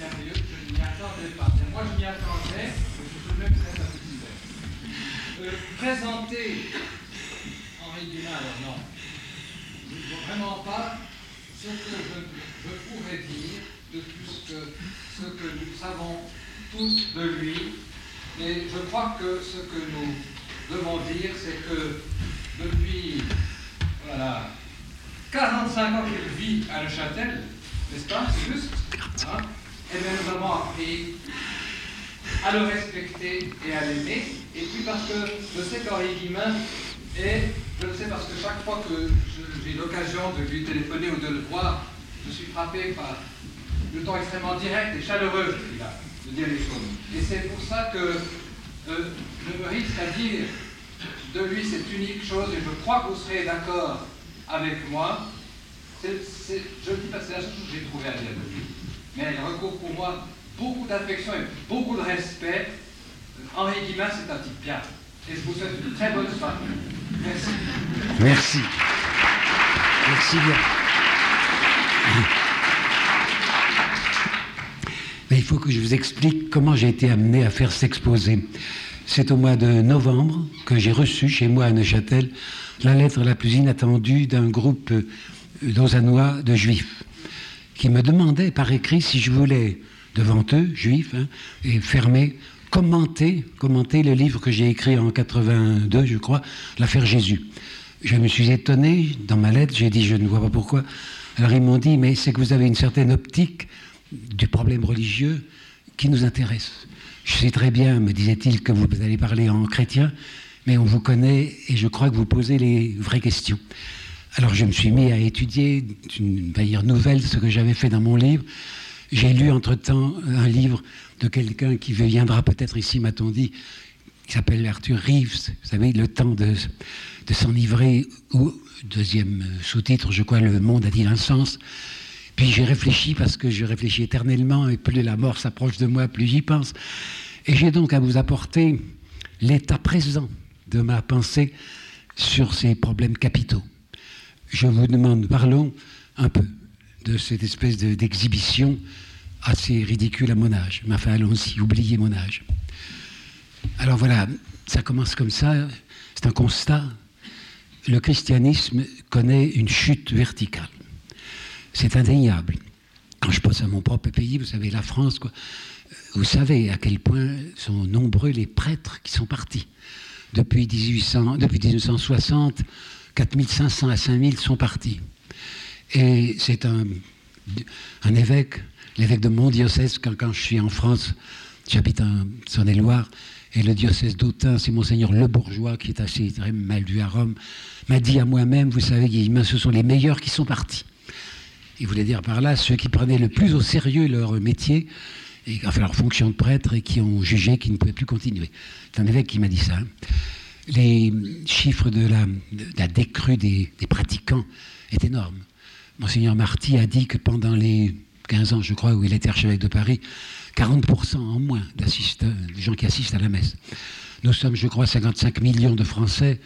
je ne m'y attendais pas. moi, je m'y attendais, mais je peux même très satisfait. Euh, présenter Henri Dumas, alors non. Je ne vois vraiment pas ce que je, pourrais dire de plus que ce que nous savons tous de lui. Mais je crois que ce que nous devons dire, c'est que depuis voilà, 45 ans qu'il vit à Neuchâtel, n'est-ce pas C'est juste hein Eh bien, nous avons appris à le respecter et à l'aimer. Et puis parce que je sais qu'Henri Guimin est, je le sais parce que chaque fois que j'ai l'occasion de lui téléphoner ou de le voir, je suis frappé par le temps extrêmement direct et chaleureux qu'il a de dire les choses. Et c'est pour ça que euh, je me risque à dire de lui cette unique chose, et je crois que vous serez d'accord avec moi, je le dis parce que c'est la chose que j'ai trouvé à dire de lui. Mais elle recourt pour moi beaucoup d'affection et beaucoup de respect. Henri Guimin, c'est un type bien. Et je vous souhaite une très bonne soirée. Merci. Merci. Merci bien. Mais il faut que je vous explique comment j'ai été amené à faire s'exposer. C'est au mois de novembre que j'ai reçu chez moi à Neuchâtel la lettre la plus inattendue d'un groupe lausannois de juifs qui me demandait par écrit si je voulais, devant eux, juifs, hein, et fermés, commenter, commenter le livre que j'ai écrit en 82, je crois, L'affaire Jésus. Je me suis étonné, dans ma lettre, j'ai dit, je ne vois pas pourquoi. Alors ils m'ont dit, mais c'est que vous avez une certaine optique du problème religieux qui nous intéresse. Je sais très bien, me disait-il, que vous allez parler en chrétien, mais on vous connaît et je crois que vous posez les vraies questions. Alors je me suis mis à étudier d'une manière nouvelle ce que j'avais fait dans mon livre. J'ai lu entre-temps un livre de quelqu'un qui viendra peut-être ici, m'a-t-on dit, qui s'appelle Arthur Reeves, vous savez, Le temps de, s'enivrer, ou, deuxième sous-titre, je crois, Le monde a-t-il un sens? Puis j'ai réfléchi, parce que je réfléchis éternellement, et plus la mort s'approche de moi, plus j'y pense. Et j'ai donc à vous apporter l'état présent de ma pensée sur ces problèmes capitaux. Je vous demande, parlons un peu de cette espèce d'exhibition assez ridicule à mon âge. Mais enfin, allons-y, oubliez mon âge. Alors voilà, ça commence comme ça, c'est un constat. Le christianisme connaît une chute verticale. C'est indéniable. Quand je pense à mon propre pays, vous savez, la France, quoi, vous savez à quel point sont nombreux les prêtres qui sont partis. Depuis, 1800, depuis 1960, 4500 à 5000 sont partis. Et c'est un, évêque, l'évêque de mon diocèse, quand, je suis en France, j'habite en Saône-et-Loire, et le diocèse d'Autun, c'est monseigneur Le Bourgeois, qui est assez très mal vu à Rome, m'a dit à moi-même, vous savez, ce sont les meilleurs qui sont partis. Il voulait dire par là ceux qui prenaient le plus au sérieux leur métier, enfin leur fonction de prêtre, et qui ont jugé qu'ils ne pouvaient plus continuer. C'est un évêque qui m'a dit ça. Les chiffres de la, la décrue des, pratiquants est énorme. Monseigneur Marty a dit que pendant les 15 ans, je crois, où il était archevêque de Paris, 40% en moins de gens qui assistent à la messe. Nous sommes, je crois, 55 millions de Français.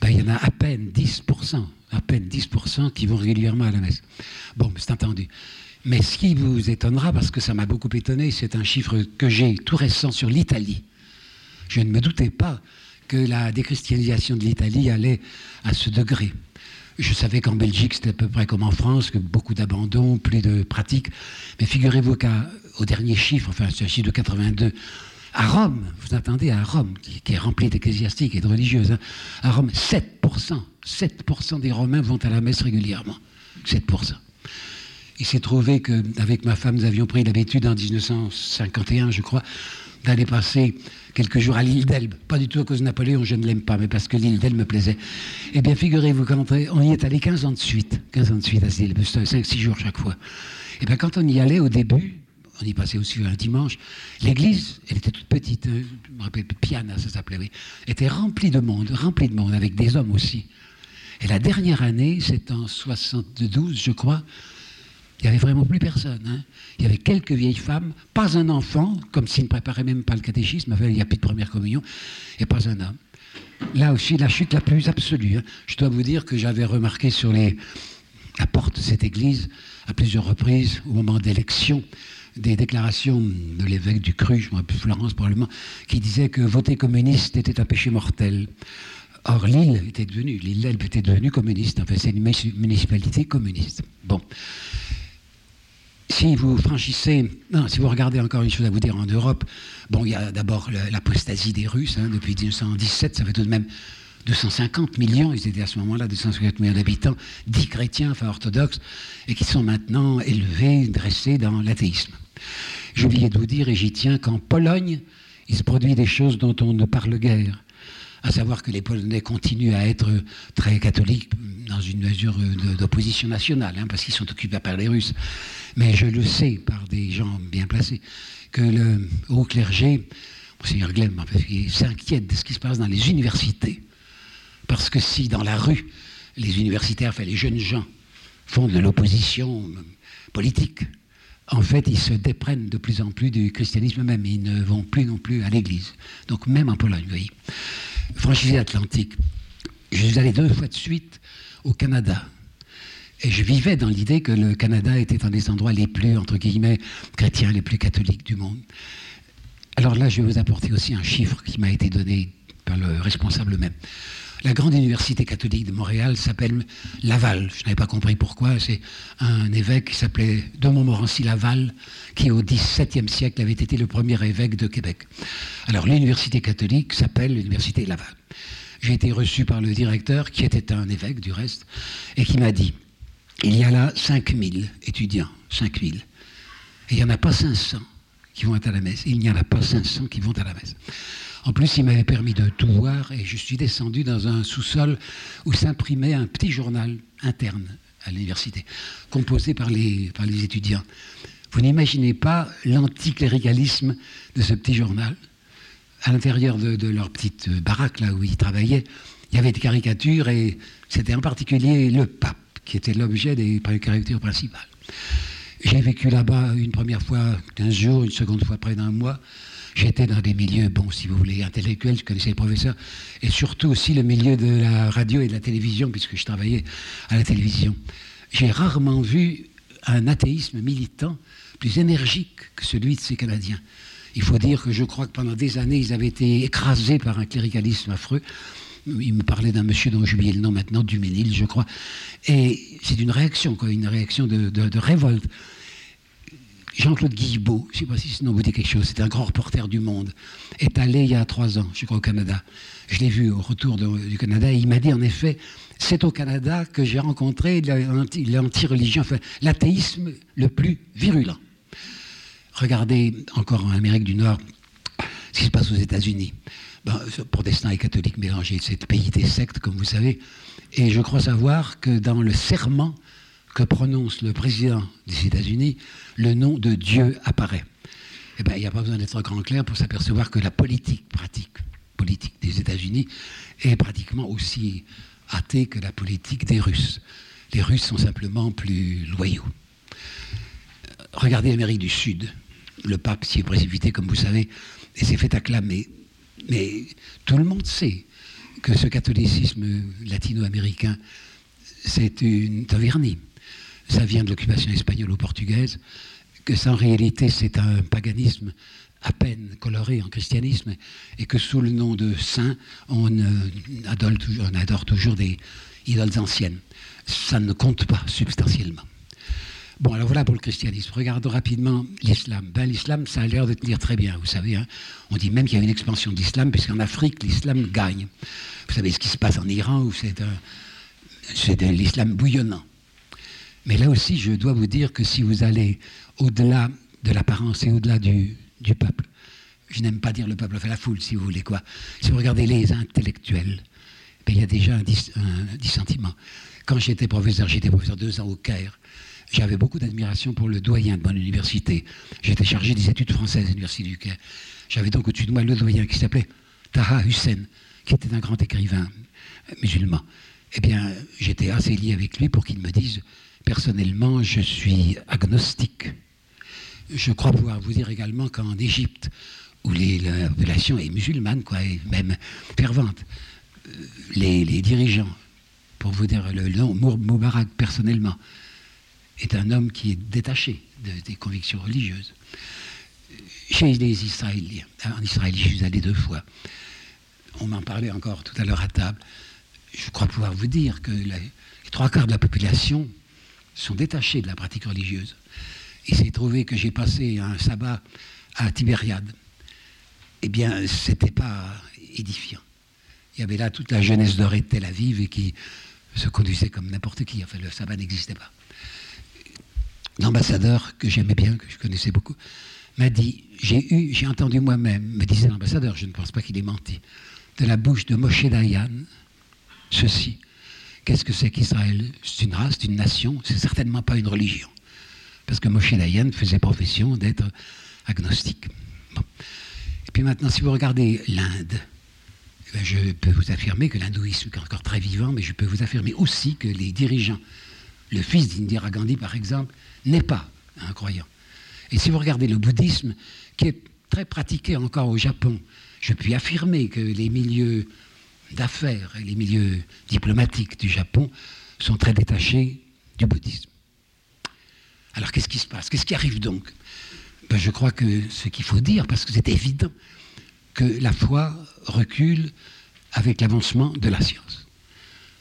Ben, il y en a à peine 10%, à peine 10% qui vont régulièrement à la messe. Bon, c'est entendu. Mais ce qui vous étonnera, parce que ça m'a beaucoup étonné, c'est un chiffre que j'ai tout récent sur l'Italie. Je ne me doutais pas que la déchristianisation de l'Italie allait à ce degré. Je savais qu'en Belgique, c'était à peu près comme en France, que beaucoup d'abandon, plus de pratiques. Mais figurez-vous qu'au dernier chiffre, enfin c'est un chiffre de 82, à Rome, vous attendez à Rome, qui, est remplie d'ecclésiastiques et de religieuses, hein, à Rome, 7%, 7% des Romains vont à la messe régulièrement. 7%. Il s'est trouvé qu'avec ma femme, nous avions pris l'habitude en 1951, je crois, d'aller passer quelques jours à l'île d'Elbe. Pas du tout à cause de Napoléon, je ne l'aime pas, mais parce que l'île d'Elbe me plaisait. Eh bien, figurez-vous, quand on y est allé 15 ans de suite, 15 ans de suite à l'île 5-6 jours chaque fois. Eh bien, quand on y allait au début, on y passait aussi un dimanche, l'église, elle était toute petite, hein, je me rappelle, Piana, ça s'appelait, oui, était remplie de monde, remplie de monde, avec des hommes aussi. Et la dernière année, c'est en 72, je crois, il n'y avait vraiment plus personne. Hein. Il y avait quelques vieilles femmes, pas un enfant, comme s'ils ne préparaient même pas le catéchisme, il n'y a plus de première communion, et pas un homme. Là aussi, la chute la plus absolue. Hein. Je dois vous dire que j'avais remarqué sur les, la porte de cette église, à plusieurs reprises, au moment d'élection, des déclarations de l'évêque du Cru, je me rappelle Florence probablement, qui disait que voter communiste était un péché mortel. Or, Lille était devenue, Lille était devenue communiste. Enfin, c'est une municipalité communiste. Bon. Si vous franchissez, non, si vous regardez encore une chose à vous dire en Europe, bon, il y a d'abord l'apostasie des Russes hein, depuis 1917, ça fait tout de même 250 millions, ils étaient à ce moment-là 250 millions d'habitants, dits chrétiens, enfin orthodoxes, et qui sont maintenant élevés, dressés dans l'athéisme. Oublié de vous dire, et j'y tiens, qu'en Pologne, il se produit des choses dont on ne parle guère. À savoir que les Polonais continuent à être très catholiques dans une mesure d'opposition nationale, hein, parce qu'ils sont occupés par les Russes. Mais je le sais par des gens bien placés, que le haut clergé, Monseigneur Glemm, s'inquiète de ce qui se passe dans les universités. Parce que si dans la rue, les universitaires, enfin les jeunes gens, font de l'opposition politique, en fait, ils se déprennent de plus en plus du christianisme même. Ils ne vont plus non plus à l'église. Donc, même en Pologne, vous voyez. Franchissez l'Atlantique. Je suis allé deux fois de suite au Canada. Et je vivais dans l'idée que le Canada était un des endroits les plus, entre guillemets, chrétiens, les plus catholiques du monde. Alors là, je vais vous apporter aussi un chiffre qui m'a été donné par le responsable même. La grande université catholique de Montréal s'appelle Laval. Je n'avais pas compris pourquoi. C'est un évêque qui s'appelait de Montmorency Laval, qui au XVIIe siècle avait été le premier évêque de Québec. Alors l'université catholique s'appelle l'université Laval. J'ai été reçu par le directeur, qui était un évêque du reste, et qui m'a dit, il y a là 5000 étudiants, 5000. Et il n'y en a pas 500 qui vont à la messe. Il n'y en a pas 500 qui vont à la messe. En plus, il m'avait permis de tout voir et je suis descendu dans un sous-sol où s'imprimait un petit journal interne à l'université, composé par les, étudiants. Vous n'imaginez pas l'anticléricalisme de ce petit journal. À l'intérieur de, leur petite baraque, là où ils travaillaient, il y avait des caricatures et c'était en particulier le pape qui était l'objet des caricatures principales. J'ai vécu là-bas une première fois 15 jours, une seconde fois près d'un mois. J'étais dans des milieux, bon, si vous voulez, intellectuels, je connaissais les professeurs, et surtout aussi le milieu de la radio et de la télévision, puisque je travaillais à la télévision. J'ai rarement vu un athéisme militant plus énergique que celui de ces Canadiens. Il faut dire que je crois que pendant des années, ils avaient été écrasés par un cléricalisme affreux. Il me parlait d'un monsieur dont j'ai oublié le nom maintenant, Duménil, je crois. Et c'est une réaction, quoi, une réaction de, de révolte. Jean-Claude Guillebeau, je ne sais pas si ce nom vous dit quelque chose, c'est un grand reporter du Monde, est allé il y a trois ans, je crois, au Canada. Je l'ai vu au retour du Canada et il m'a dit en effet, c'est au Canada que j'ai rencontré l'anti-religion, enfin l'athéisme le plus virulent. Regardez encore en Amérique du Nord ce qui se passe aux États-Unis. Ben, protestants et catholiques mélangés, c'est le pays des sectes, comme vous savez. Et je crois savoir que dans le serment que prononce le président des États-Unis, le nom de Dieu apparaît. Eh bien, il n'y a pas besoin d'être grand clair pour s'apercevoir que la politique pratique, politique des États-Unis est pratiquement aussi athée que la politique des Russes. Les Russes sont simplement plus loyaux. Regardez l'Amérique du Sud. Le pape s'y est précipité, comme vous savez, et s'est fait acclamer. Mais tout le monde sait que ce catholicisme latino-américain, c'est une tavernie ça vient de l'occupation espagnole ou portugaise, que ça en réalité c'est un paganisme à peine coloré en christianisme, et que sous le nom de saint, on, euh, adore, toujours, des idoles anciennes. Ça ne compte pas substantiellement. Bon, alors voilà pour le christianisme. Regardons rapidement l'islam. Ben, l'islam, ça a l'air de tenir très bien, vous savez. Hein. On dit même qu'il y a une expansion de l'islam, puisqu'en Afrique, l'islam gagne. Vous savez ce qui se passe en Iran, où c'est l'islam bouillonnant. Mais là aussi, je dois vous dire que si vous allez au-delà de l'apparence et au-delà du, peuple, je n'aime pas dire le peuple fait la foule, si vous voulez quoi. Si vous regardez les intellectuels, ben, il y a déjà un, dissentiment. Quand j'étais professeur, j'étais professeur deux ans au Caire, j'avais beaucoup d'admiration pour le doyen de mon université. J'étais chargé des études françaises à l'université du Caire. J'avais donc au-dessus de moi le doyen qui s'appelait Taha Hussein, qui était un grand écrivain musulman. Eh bien, j'étais assez lié avec lui pour qu'il me dise Personnellement, je suis agnostique. Je crois pouvoir vous dire également qu'en Égypte, où la population est musulmane, même fervente, euh, les, dirigeants, pour vous dire le nom, Moubarak personnellement, est un homme qui est détaché des convictions religieuses. Chez les Israéliens, en Israël, je suis allé deux fois. On m'en parlait encore tout à l'heure à table. Je crois pouvoir vous dire que les trois quarts de la population sont détachés de la pratique religieuse. Il s'est trouvé que j'ai passé un sabbat à Tibériade. Eh bien, ce n'était pas édifiant. Il y avait là toute la jeunesse dorée de Tel Aviv et qui se conduisait comme n'importe qui. Enfin, le sabbat n'existait pas. L'ambassadeur, que j'aimais bien, que je connaissais beaucoup, m'a dit, j'ai eu, j'ai entendu moi-même, me disait l'ambassadeur, je ne pense pas qu'il ait menti, de la bouche de Moshe Dayan, ceci. Qu'est-ce que c'est qu'Israël? C'est une race, c'est une nation, c'est certainement pas une religion. Parce que Moshe Dayan faisait profession d'être agnostique. Et puis maintenant, si vous regardez l'Inde, eh je peux vous affirmer que l'hindouisme est encore très vivant, mais je peux vous affirmer aussi que les dirigeants, le fils d'Indira Gandhi par exemple, n'est pas un croyant. Et si vous regardez le bouddhisme, qui est très pratiqué encore au Japon, je puis affirmer que les milieux d'affaires et les milieux diplomatiques du Japon sont très détachés du bouddhisme. Alors qu'est-ce qui se passe? Qu'est-ce qui arrive donc? Ben, Je crois que ce qu'il faut dire, parce que c'est évident, que la foi recule avec l'avancement de la science.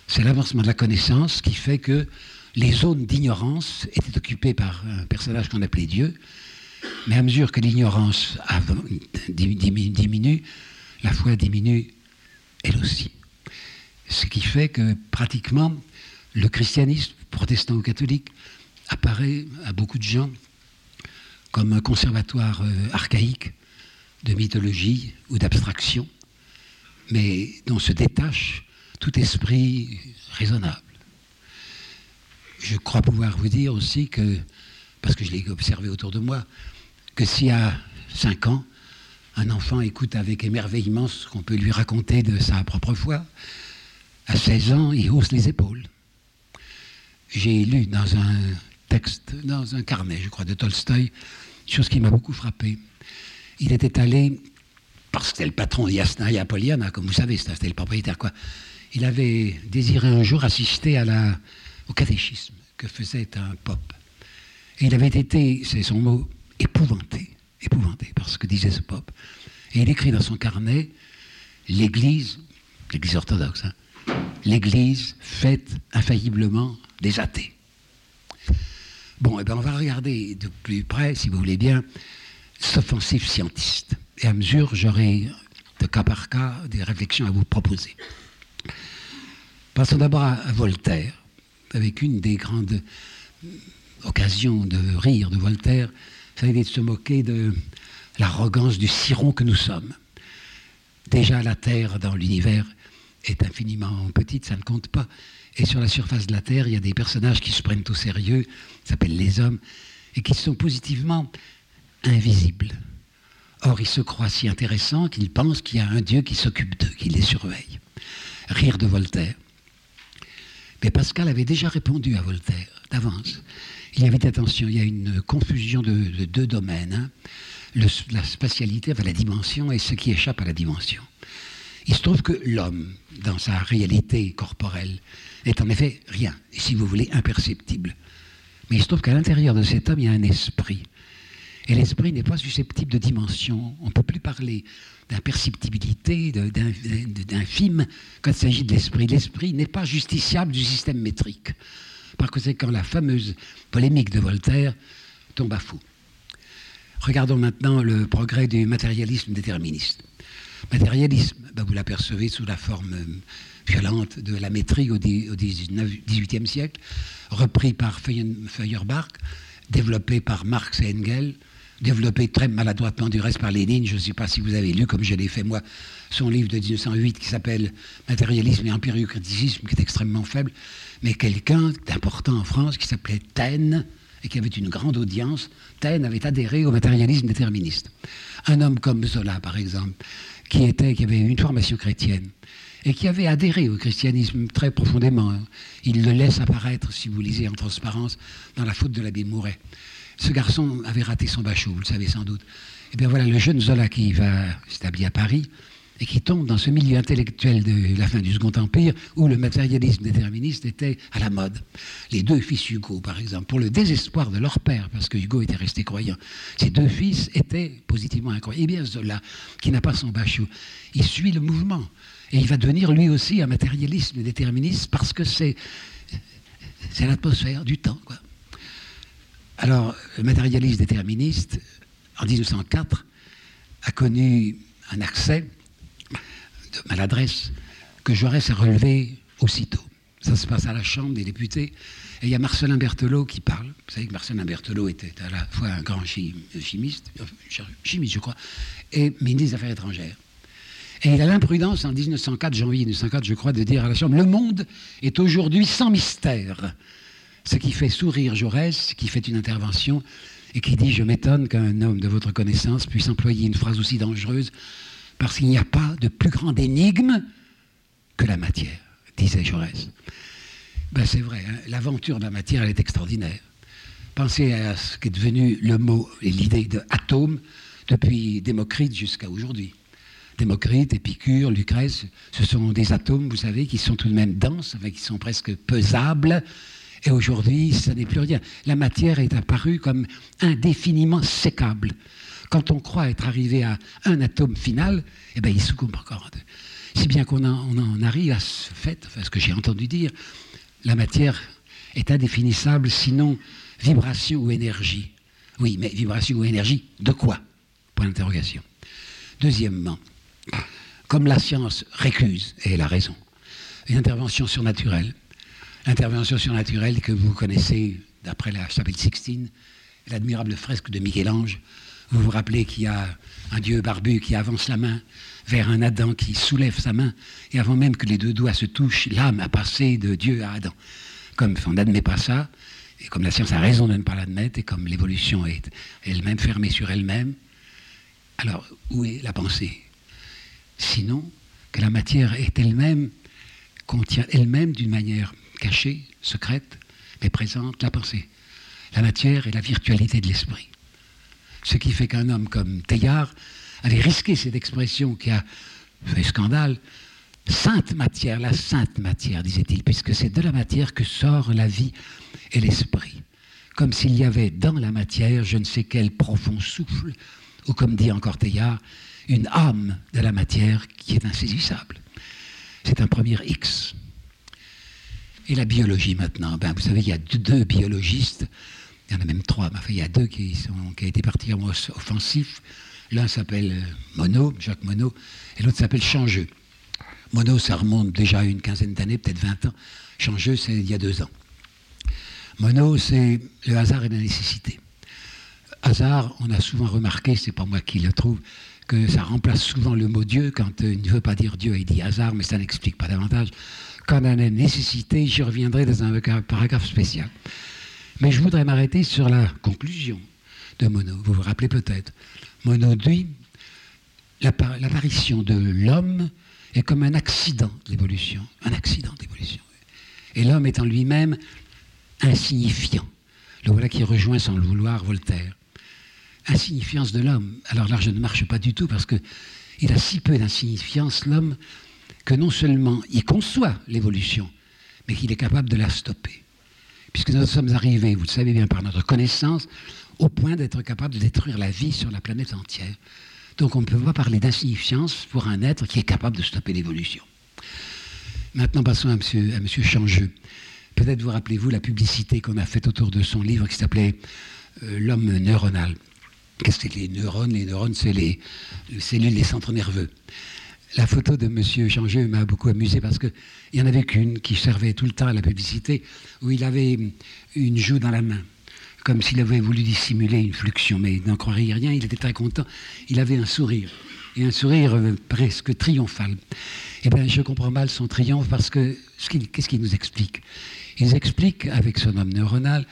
C'est l'avancement de la connaissance qui fait que les zones d'ignorance étaient occupées par un personnage qu'on appelait Dieu, mais à mesure que l'ignorance diminue, la foi diminue elle aussi. Ce qui fait que pratiquement le christianisme, protestant ou catholique, apparaît à beaucoup de gens comme un conservatoire euh, archaïque de mythologie ou d'abstraction, mais dont se détache tout esprit raisonnable. Je crois pouvoir vous dire aussi que, parce que je l'ai observé autour de moi, que s'il y a cinq ans, un enfant écoute avec émerveillement ce qu'on peut lui raconter de sa propre foi, à 16 ans, il hausse les épaules. J'ai lu dans un texte, dans un carnet, je crois, de Tolstoï, chose qui m'a beaucoup frappé. Il était allé, parce que c'était le patron d'Yasna et Apollina, comme vous savez, c'était le propriétaire, quoi. Il avait désiré un jour assister au catéchisme que faisait un pope. Et il avait été, c'est son mot, épouvanté épouvanté par ce que disait ce pope. Et il écrit dans son carnet l'Église, l'Église orthodoxe, hein, l'Église fait infailliblement des athées. Bon, et eh bien on va regarder de plus près, si vous voulez bien, cette offensive scientiste. Et à mesure, j'aurai de cas par cas des réflexions à vous proposer. Passons d'abord à Voltaire, avec une des grandes occasions de rire de Voltaire, ça été de se moquer de l'arrogance du ciron que nous sommes. Déjà, la Terre dans l'univers est infiniment petite, ça ne compte pas. Et sur la surface de la Terre, il y a des personnages qui se prennent au sérieux, s'appellent les hommes, et qui sont positivement invisibles. Or, ils se croient si intéressants qu'ils pensent qu'il y a un Dieu qui s'occupe d'eux, qui les surveille. Rire de Voltaire. Mais Pascal avait déjà répondu à Voltaire d'avance il y attention, il y a une confusion de, deux domaines. Hein. la spatialité, enfin la dimension, et ce qui échappe à la dimension. Il se trouve que l'homme, dans sa réalité corporelle, est en effet rien, et si vous voulez, imperceptible. Mais il se trouve qu'à l'intérieur de cet homme, il y a un esprit. Et l'esprit n'est pas susceptible de dimension. On ne peut plus parler d'imperceptibilité, d'infime, quand il s'agit de l'esprit. L'esprit n'est pas justiciable du système métrique. Par conséquent, la fameuse polémique de Voltaire tombe à fou. Regardons maintenant le progrès du matérialisme déterministe. Matérialisme, ben, vous l'apercevez sous la forme euh, violente de la métrie au XVIIIe siècle, repris par Feuerbach, développé par Marx et Engels, développé très maladroitement du reste par Lénine. Je ne sais pas si vous avez lu, comme je l'ai fait moi, son livre de 1908 qui s'appelle Matérialisme et empiriocriticisme, qui est extrêmement faible, mais quelqu'un d'important en France qui s'appelait Taine et qui avait une grande audience. Taine avait adhéré au matérialisme déterministe. Un homme comme Zola, par exemple, qui, était, qui avait une formation chrétienne et qui avait adhéré au christianisme très profondément. Il le laisse apparaître, si vous lisez en transparence, dans la faute de l'abbé Mouret. Ce garçon avait raté son bachot, vous le savez sans doute. Et eh bien voilà, le jeune Zola qui va s'établir à Paris et qui tombe dans ce milieu intellectuel de la fin du Second Empire où le matérialisme déterministe était à la mode. Les deux fils Hugo, par exemple, pour le désespoir de leur père, parce que Hugo était resté croyant, ces deux fils étaient positivement incroyants. Et bien Zola, qui n'a pas son bachot, il suit le mouvement. Et il va devenir lui aussi un matérialisme déterministe parce que c'est, l'atmosphère du temps. Alors, le matérialisme déterministe, en 1904, a connu un accès maladresse que Jaurès a relevé aussitôt. Ça se passe à la Chambre des députés. Et il y a Marcelin Berthelot qui parle. Vous savez que Marcelin Berthelot était à la fois un grand chimiste, chimiste je crois, et ministre des Affaires étrangères. Et il a l'imprudence, en 1904, janvier 1904, je crois, de dire à la Chambre Le monde est aujourd'hui sans mystère. Ce qui fait sourire Jaurès, qui fait une intervention et qui dit Je m'étonne qu'un homme de votre connaissance puisse employer une phrase aussi dangereuse parce qu'il n'y a pas de plus grande énigme que la matière, disait Jaurès. Ben, c'est vrai, hein, l'aventure de la matière, elle est extraordinaire. Pensez à ce qui est devenu le mot et l'idée d'atome depuis Démocrite jusqu'à aujourd'hui. Démocrite, Épicure, Lucrèce, ce sont des atomes, vous savez, qui sont tout de même denses, qui sont presque pesables. Et aujourd'hui, ça n'est plus rien. La matière est apparue comme indéfiniment sécable. Quand on croit être arrivé à un atome final, eh bien, il succombe encore. Si bien qu'on en, arrive à ce fait, enfin, ce que j'ai entendu dire, la matière est indéfinissable, sinon vibration ou énergie. Oui, mais vibration ou énergie, de quoi? Point d'interrogation. Deuxièmement, comme la science récuse, et elle a raison, une intervention surnaturelle, l'intervention surnaturelle que vous connaissez d'après la chapelle Sixtine, l'admirable fresque de Michel-Ange, vous vous rappelez qu'il y a un dieu barbu qui avance la main vers un Adam qui soulève sa main, et avant même que les deux doigts se touchent, l'âme a passé de Dieu à Adam. Comme on n'admet pas ça, et comme la science a raison de ne pas l'admettre, et comme l'évolution est elle-même fermée sur elle-même, alors où est la pensée? Sinon, que la matière est elle-même, contient elle-même d'une manière cachée, secrète, mais présente, la pensée. La matière est la virtualité de l'esprit. Ce qui fait qu'un homme comme Teilhard avait risqué cette expression qui a fait scandale. Sainte matière, la sainte matière, disait-il, puisque c'est de la matière que sort la vie et l'esprit. Comme s'il y avait dans la matière je ne sais quel profond souffle, ou comme dit encore Teilhard, une âme de la matière qui est insaisissable. C'est un premier X. Et la biologie maintenant, ben, vous savez, il y a deux biologistes il y en a même trois, mais il y a deux qui, ont été particulièrement offensifs. L'un s'appelle euh, Monod, Jacques Monod, et l'autre s'appelle Changeux. Monod, ça remonte déjà à une quinzaine d'années, peut-être 20 ans. Changeux, c'est il y a deux ans. Monod, c'est le hasard et la nécessité. Hasard, on a souvent remarqué, c'est pas moi qui le trouve, que ça remplace souvent le mot Dieu quand euh, il ne veut pas dire Dieu, il dit hasard, mais ça n'explique pas davantage. Quand on a nécessité, j'y reviendrai dans un paragraphe spécial. Mais je voudrais m'arrêter sur la conclusion de Monod. Vous vous rappelez peut-être. Monod dit l'apparition de l'homme est comme un accident d'évolution. Un accident d'évolution. Et l'homme est en lui-même insignifiant. Le voilà qui rejoint sans le vouloir Voltaire. Insignifiance de l'homme. Alors là, je ne marche pas du tout parce qu'il a si peu d'insignifiance, l'homme, que non seulement il conçoit l'évolution, mais qu'il est capable de la stopper puisque nous sommes arrivés, vous le savez bien par notre connaissance, au point d'être capable de détruire la vie sur la planète entière. Donc on ne peut pas parler d'insignifiance pour un être qui est capable de stopper l'évolution. Maintenant passons à M. Monsieur, Changeux. Peut-être vous rappelez-vous la publicité qu'on a faite autour de son livre qui s'appelait euh, L'homme neuronal. Qu'est-ce que c'est les neurones? Les neurones, c'est les, les cellules des centres nerveux la photo de M. Changeux m'a beaucoup amusé parce qu'il n'y en avait qu'une qui servait tout le temps à la publicité, où il avait une joue dans la main, comme s'il avait voulu dissimuler une fluxion, mais il n'en croirait rien, il était très content. Il avait un sourire, et un sourire euh, presque triomphal. Eh bien, je comprends mal son triomphe parce que qu'est-ce qu'il nous explique? Il nous explique, avec son homme neuronal,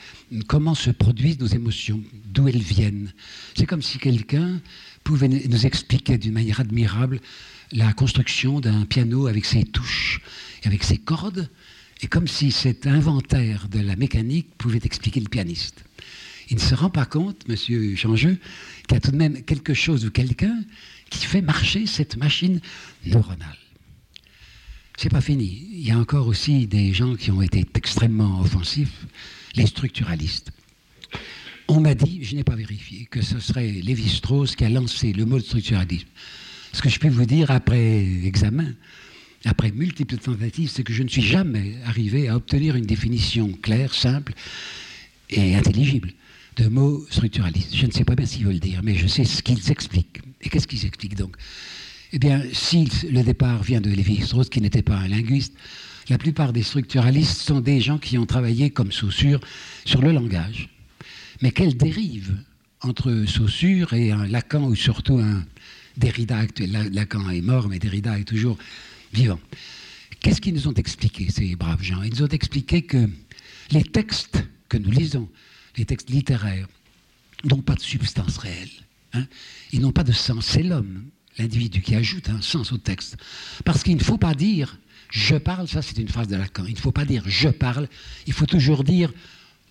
comment se produisent nos émotions, d'où elles viennent. C'est comme si quelqu'un pouvait nous expliquer d'une manière admirable la construction d'un piano avec ses touches et avec ses cordes, et comme si cet inventaire de la mécanique pouvait expliquer le pianiste. Il ne se rend pas compte, monsieur Changeux, qu'il y a tout de même quelque chose ou quelqu'un qui fait marcher cette machine neuronale. C'est pas fini. Il y a encore aussi des gens qui ont été extrêmement offensifs, les structuralistes. On m'a dit, je n'ai pas vérifié, que ce serait Lévi-Strauss qui a lancé le mot structuralisme. Ce que je peux vous dire après examen, après multiples tentatives, c'est que je ne suis jamais arrivé à obtenir une définition claire, simple et intelligible de mots structuralistes. Je ne sais pas bien s'ils veulent dire, mais je sais ce qu'ils expliquent. Et qu'est-ce qu'ils expliquent donc? Eh bien, si le départ vient de Lévi-Strauss, qui n'était pas un linguiste, la plupart des structuralistes sont des gens qui ont travaillé comme Saussure sur le langage. Mais quelle dérive entre Saussure et un Lacan ou surtout un Derrida actuel Lacan est mort, mais Derrida est toujours vivant. Qu'est-ce qu'ils nous ont expliqué, ces braves gens? Ils nous ont expliqué que les textes que nous lisons, les textes littéraires, n'ont pas de substance réelle. Hein. ils n'ont pas de sens. C'est l'homme, l'individu, qui ajoute un sens au texte. Parce qu'il ne faut pas dire je parle, ça c'est une phrase de Lacan. Il ne faut pas dire je parle, il faut toujours dire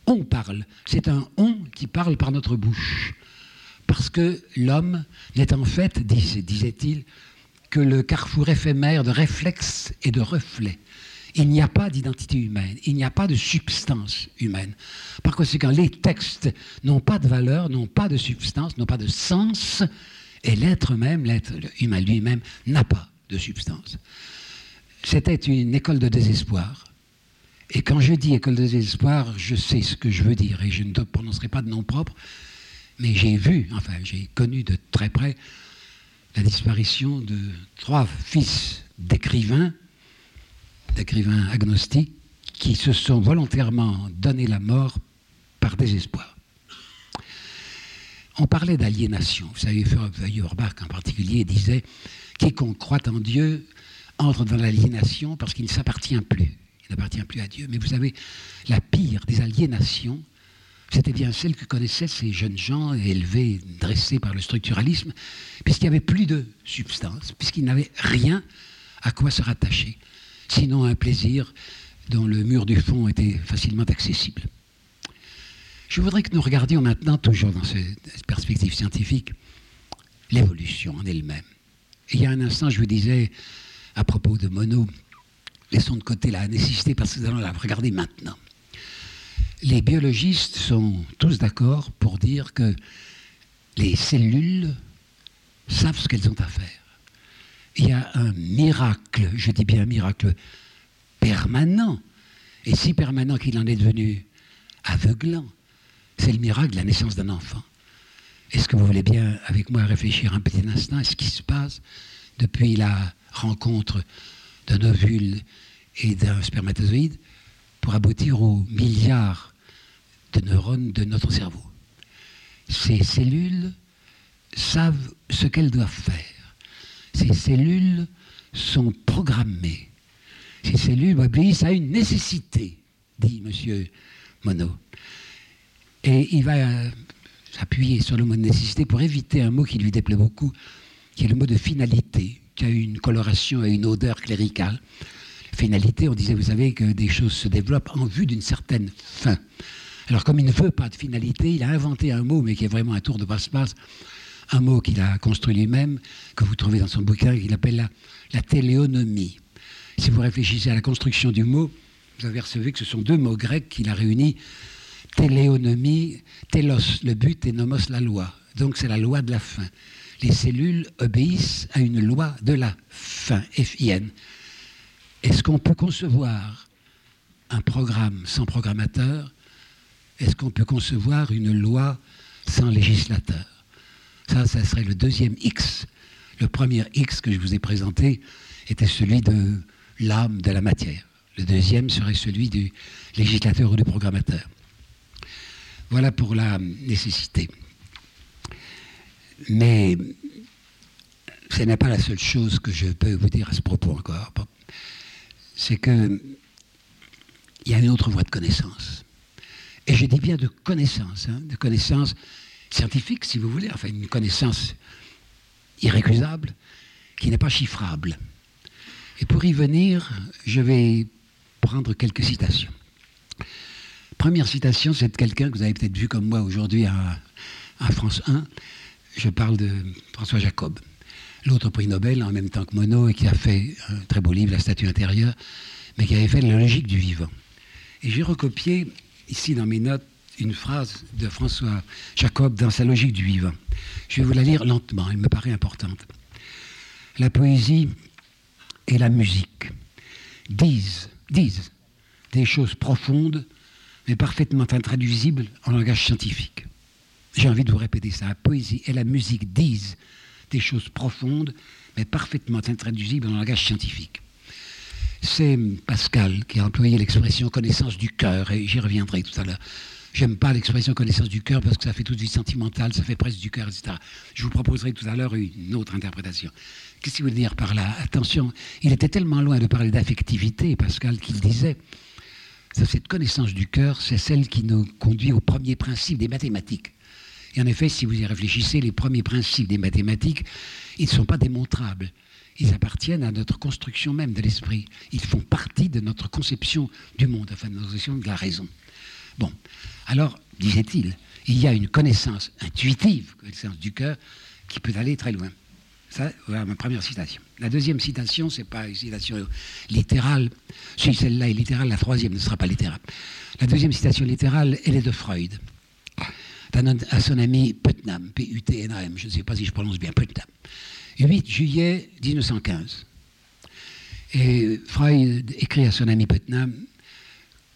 on parle. C'est un on qui parle par notre bouche. Parce que l'homme n'est en fait, disait-il, que le carrefour éphémère de réflexes et de reflets. Il n'y a pas d'identité humaine, il n'y a pas de substance humaine. Par conséquent, les textes n'ont pas de valeur, n'ont pas de substance, n'ont pas de sens, et l'être même, l'être humain lui-même, n'a pas de substance. C'était une école de désespoir. Et quand je dis école de désespoir, je sais ce que je veux dire, et je ne prononcerai pas de nom propre, mais j'ai vu, enfin j'ai connu de très près la disparition de trois fils d'écrivains, d'écrivains agnostiques, qui se sont volontairement donné la mort par désespoir. On parlait d'aliénation. Vous savez, Feuerbach en particulier disait Quiconque croit en Dieu entre dans l'aliénation parce qu'il ne s'appartient plus. Il n'appartient plus à Dieu. Mais vous savez, la pire des aliénations, c'était bien celle que connaissaient ces jeunes gens élevés, dressés par le structuralisme, puisqu'il n'y avait plus de substance, puisqu'ils n'avaient rien à quoi se rattacher, sinon un plaisir dont le mur du fond était facilement accessible. Je voudrais que nous regardions maintenant, toujours dans cette perspective scientifique, l'évolution en elle-même. il y a un instant, je vous disais, à propos de Monod, laissons de côté la nécessité parce que nous allons la regarder maintenant les biologistes sont tous d'accord pour dire que les cellules savent ce qu'elles ont à faire. Il y a un miracle, je dis bien un miracle permanent, et si permanent qu'il en est devenu aveuglant, c'est le miracle de la naissance d'un enfant. Est-ce que vous voulez bien avec moi réfléchir un petit instant à ce qui se passe depuis la rencontre d'un ovule et d'un spermatozoïde pour aboutir aux milliards de neurones de notre cerveau. Ces cellules savent ce qu'elles doivent faire. Ces cellules sont programmées. Ces cellules obéissent à une nécessité, dit M. Monod. Et il va euh, s'appuyer sur le mot de nécessité pour éviter un mot qui lui déplaît beaucoup, qui est le mot de finalité, qui a une coloration et une odeur cléricale. Finalité, on disait, vous savez, que des choses se développent en vue d'une certaine fin. Alors, comme il ne veut pas de finalité, il a inventé un mot, mais qui est vraiment un tour de passe-passe, un mot qu'il a construit lui-même, que vous trouvez dans son bouquin, qu'il appelle la, téléonomie. Si vous réfléchissez à la construction du mot, vous avez apercevu que ce sont deux mots grecs qu'il a réunis. Téléonomie, télos, le but, et nomos, la loi. Donc c'est la loi de la fin. Les cellules obéissent à une loi de la fin, F-I-N. Est-ce qu'on peut concevoir un programme sans programmateur est-ce qu'on peut concevoir une loi sans législateur? Ça, ça serait le deuxième X. Le premier X que je vous ai présenté était celui de l'âme de la matière. Le deuxième serait celui du législateur ou du programmateur. Voilà pour la nécessité. Mais ce n'est pas la seule chose que je peux vous dire à ce propos encore. C'est qu'il y a une autre voie de connaissance. Et je dis bien de connaissance, hein, de connaissance scientifique, si vous voulez, enfin une connaissance irrécusable, qui n'est pas chiffrable. Et pour y venir, je vais prendre quelques citations. Première citation, c'est de quelqu'un que vous avez peut-être vu comme moi aujourd'hui à, à, France 1. Je parle de François Jacob. l'autre prix Nobel en même temps que Monod et qui a fait un très beau livre, La statue intérieure, mais qui avait fait la logique du vivant. Et j'ai recopié ici dans mes notes une phrase de François Jacob dans sa logique du vivant. Je vais vous la lire lentement, elle me paraît importante. La poésie et la musique disent, disent des choses profondes, mais parfaitement intraduisibles en langage scientifique. J'ai envie de vous répéter ça. La poésie et la musique disent des choses profondes, mais parfaitement intraduisibles en langage scientifique. C'est Pascal qui a employé l'expression connaissance du cœur, et j'y reviendrai tout à l'heure. J'aime pas l'expression connaissance du cœur parce que ça fait tout de suite sentimental, ça fait presque du cœur, etc. Je vous proposerai tout à l'heure une autre interprétation. Qu'est-ce qu'il veut dire par là? Attention, il était tellement loin de parler d'affectivité, Pascal, qu'il disait cette connaissance du cœur, c'est celle qui nous conduit au premier principe des mathématiques. Et en effet, si vous y réfléchissez, les premiers principes des mathématiques, ils ne sont pas démontrables. Ils appartiennent à notre construction même de l'esprit. Ils font partie de notre conception du monde, de notre conception de la raison. Bon, alors, disait-il, il y a une connaissance intuitive, connaissance du cœur, qui peut aller très loin. Ça, voilà ma première citation. La deuxième citation, ce n'est pas une citation littérale. Si celle-là est littérale, la troisième ne sera pas littérale. La deuxième citation littérale, elle est de Freud à son ami Putnam, P-U-T-N-A-M, je ne sais pas si je prononce bien, Putnam. 8 juillet 1915. Et Freud écrit à son ami Putnam,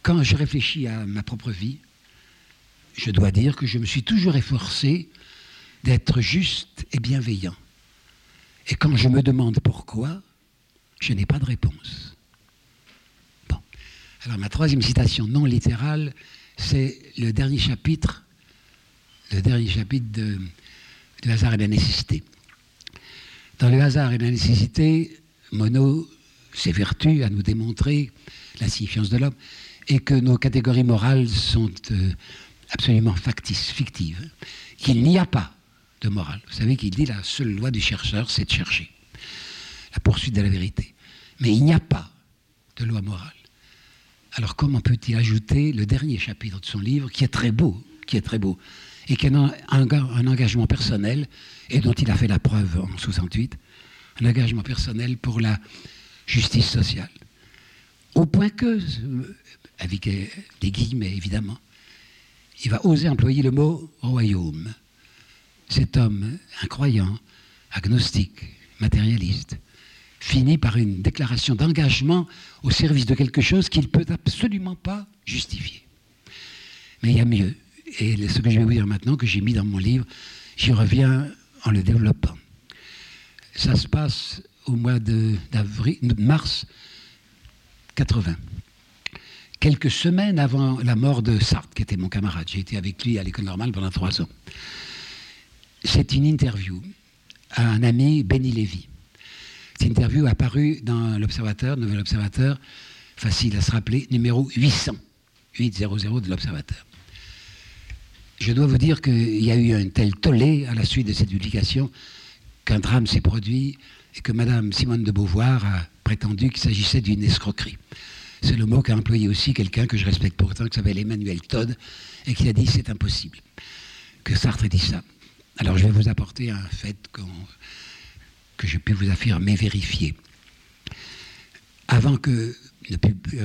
quand je réfléchis à ma propre vie, je dois dire que je me suis toujours efforcé d'être juste et bienveillant. Et quand je me demande pourquoi, je n'ai pas de réponse. Bon. Alors ma troisième citation non littérale, c'est le dernier chapitre le dernier chapitre de, de hasard et la nécessité. Dans le hasard et la nécessité, Monod s'évertue à nous démontrer la signifiance de l'homme et que nos catégories morales sont euh, absolument factices, fictives, qu'il n'y a pas de morale. Vous savez qu'il dit la seule loi du chercheur, c'est de chercher, la poursuite de la vérité. Mais il n'y a pas de loi morale. Alors comment peut-il ajouter le dernier chapitre de son livre, qui est très beau, qui est très beau, et qui a un, engagement personnel, et dont il a fait la preuve en 68, un engagement personnel pour la justice sociale. Au point que, avec des guillemets évidemment, il va oser employer le mot royaume. Cet homme incroyant, agnostique, matérialiste, finit par une déclaration d'engagement au service de quelque chose qu'il ne peut absolument pas justifier. Mais il y a mieux. Et ce que je vais vous dire maintenant, que j'ai mis dans mon livre, j'y reviens en le développant. Ça se passe au mois de, mars 80. Quelques semaines avant la mort de Sartre, qui était mon camarade. J'ai été avec lui à l'école normale pendant trois ans. C'est une interview à un ami, Benny Lévy. Cette interview apparue dans l'Observateur, Nouvel Observateur, facile à se rappeler, numéro 800, 800 de l'Observateur. Je dois vous dire qu'il y a eu un tel tollé à la suite de cette publication qu'un drame s'est produit et que Madame Simone de Beauvoir a prétendu qu'il s'agissait d'une escroquerie. C'est le mot qu'a employé aussi quelqu'un que je respecte pourtant, qui s'appelle Emmanuel Todd, et qui a dit c'est impossible que Sartre ait dit ça. Alors je vais vous apporter un fait que je peux vous affirmer vérifier. Avant que,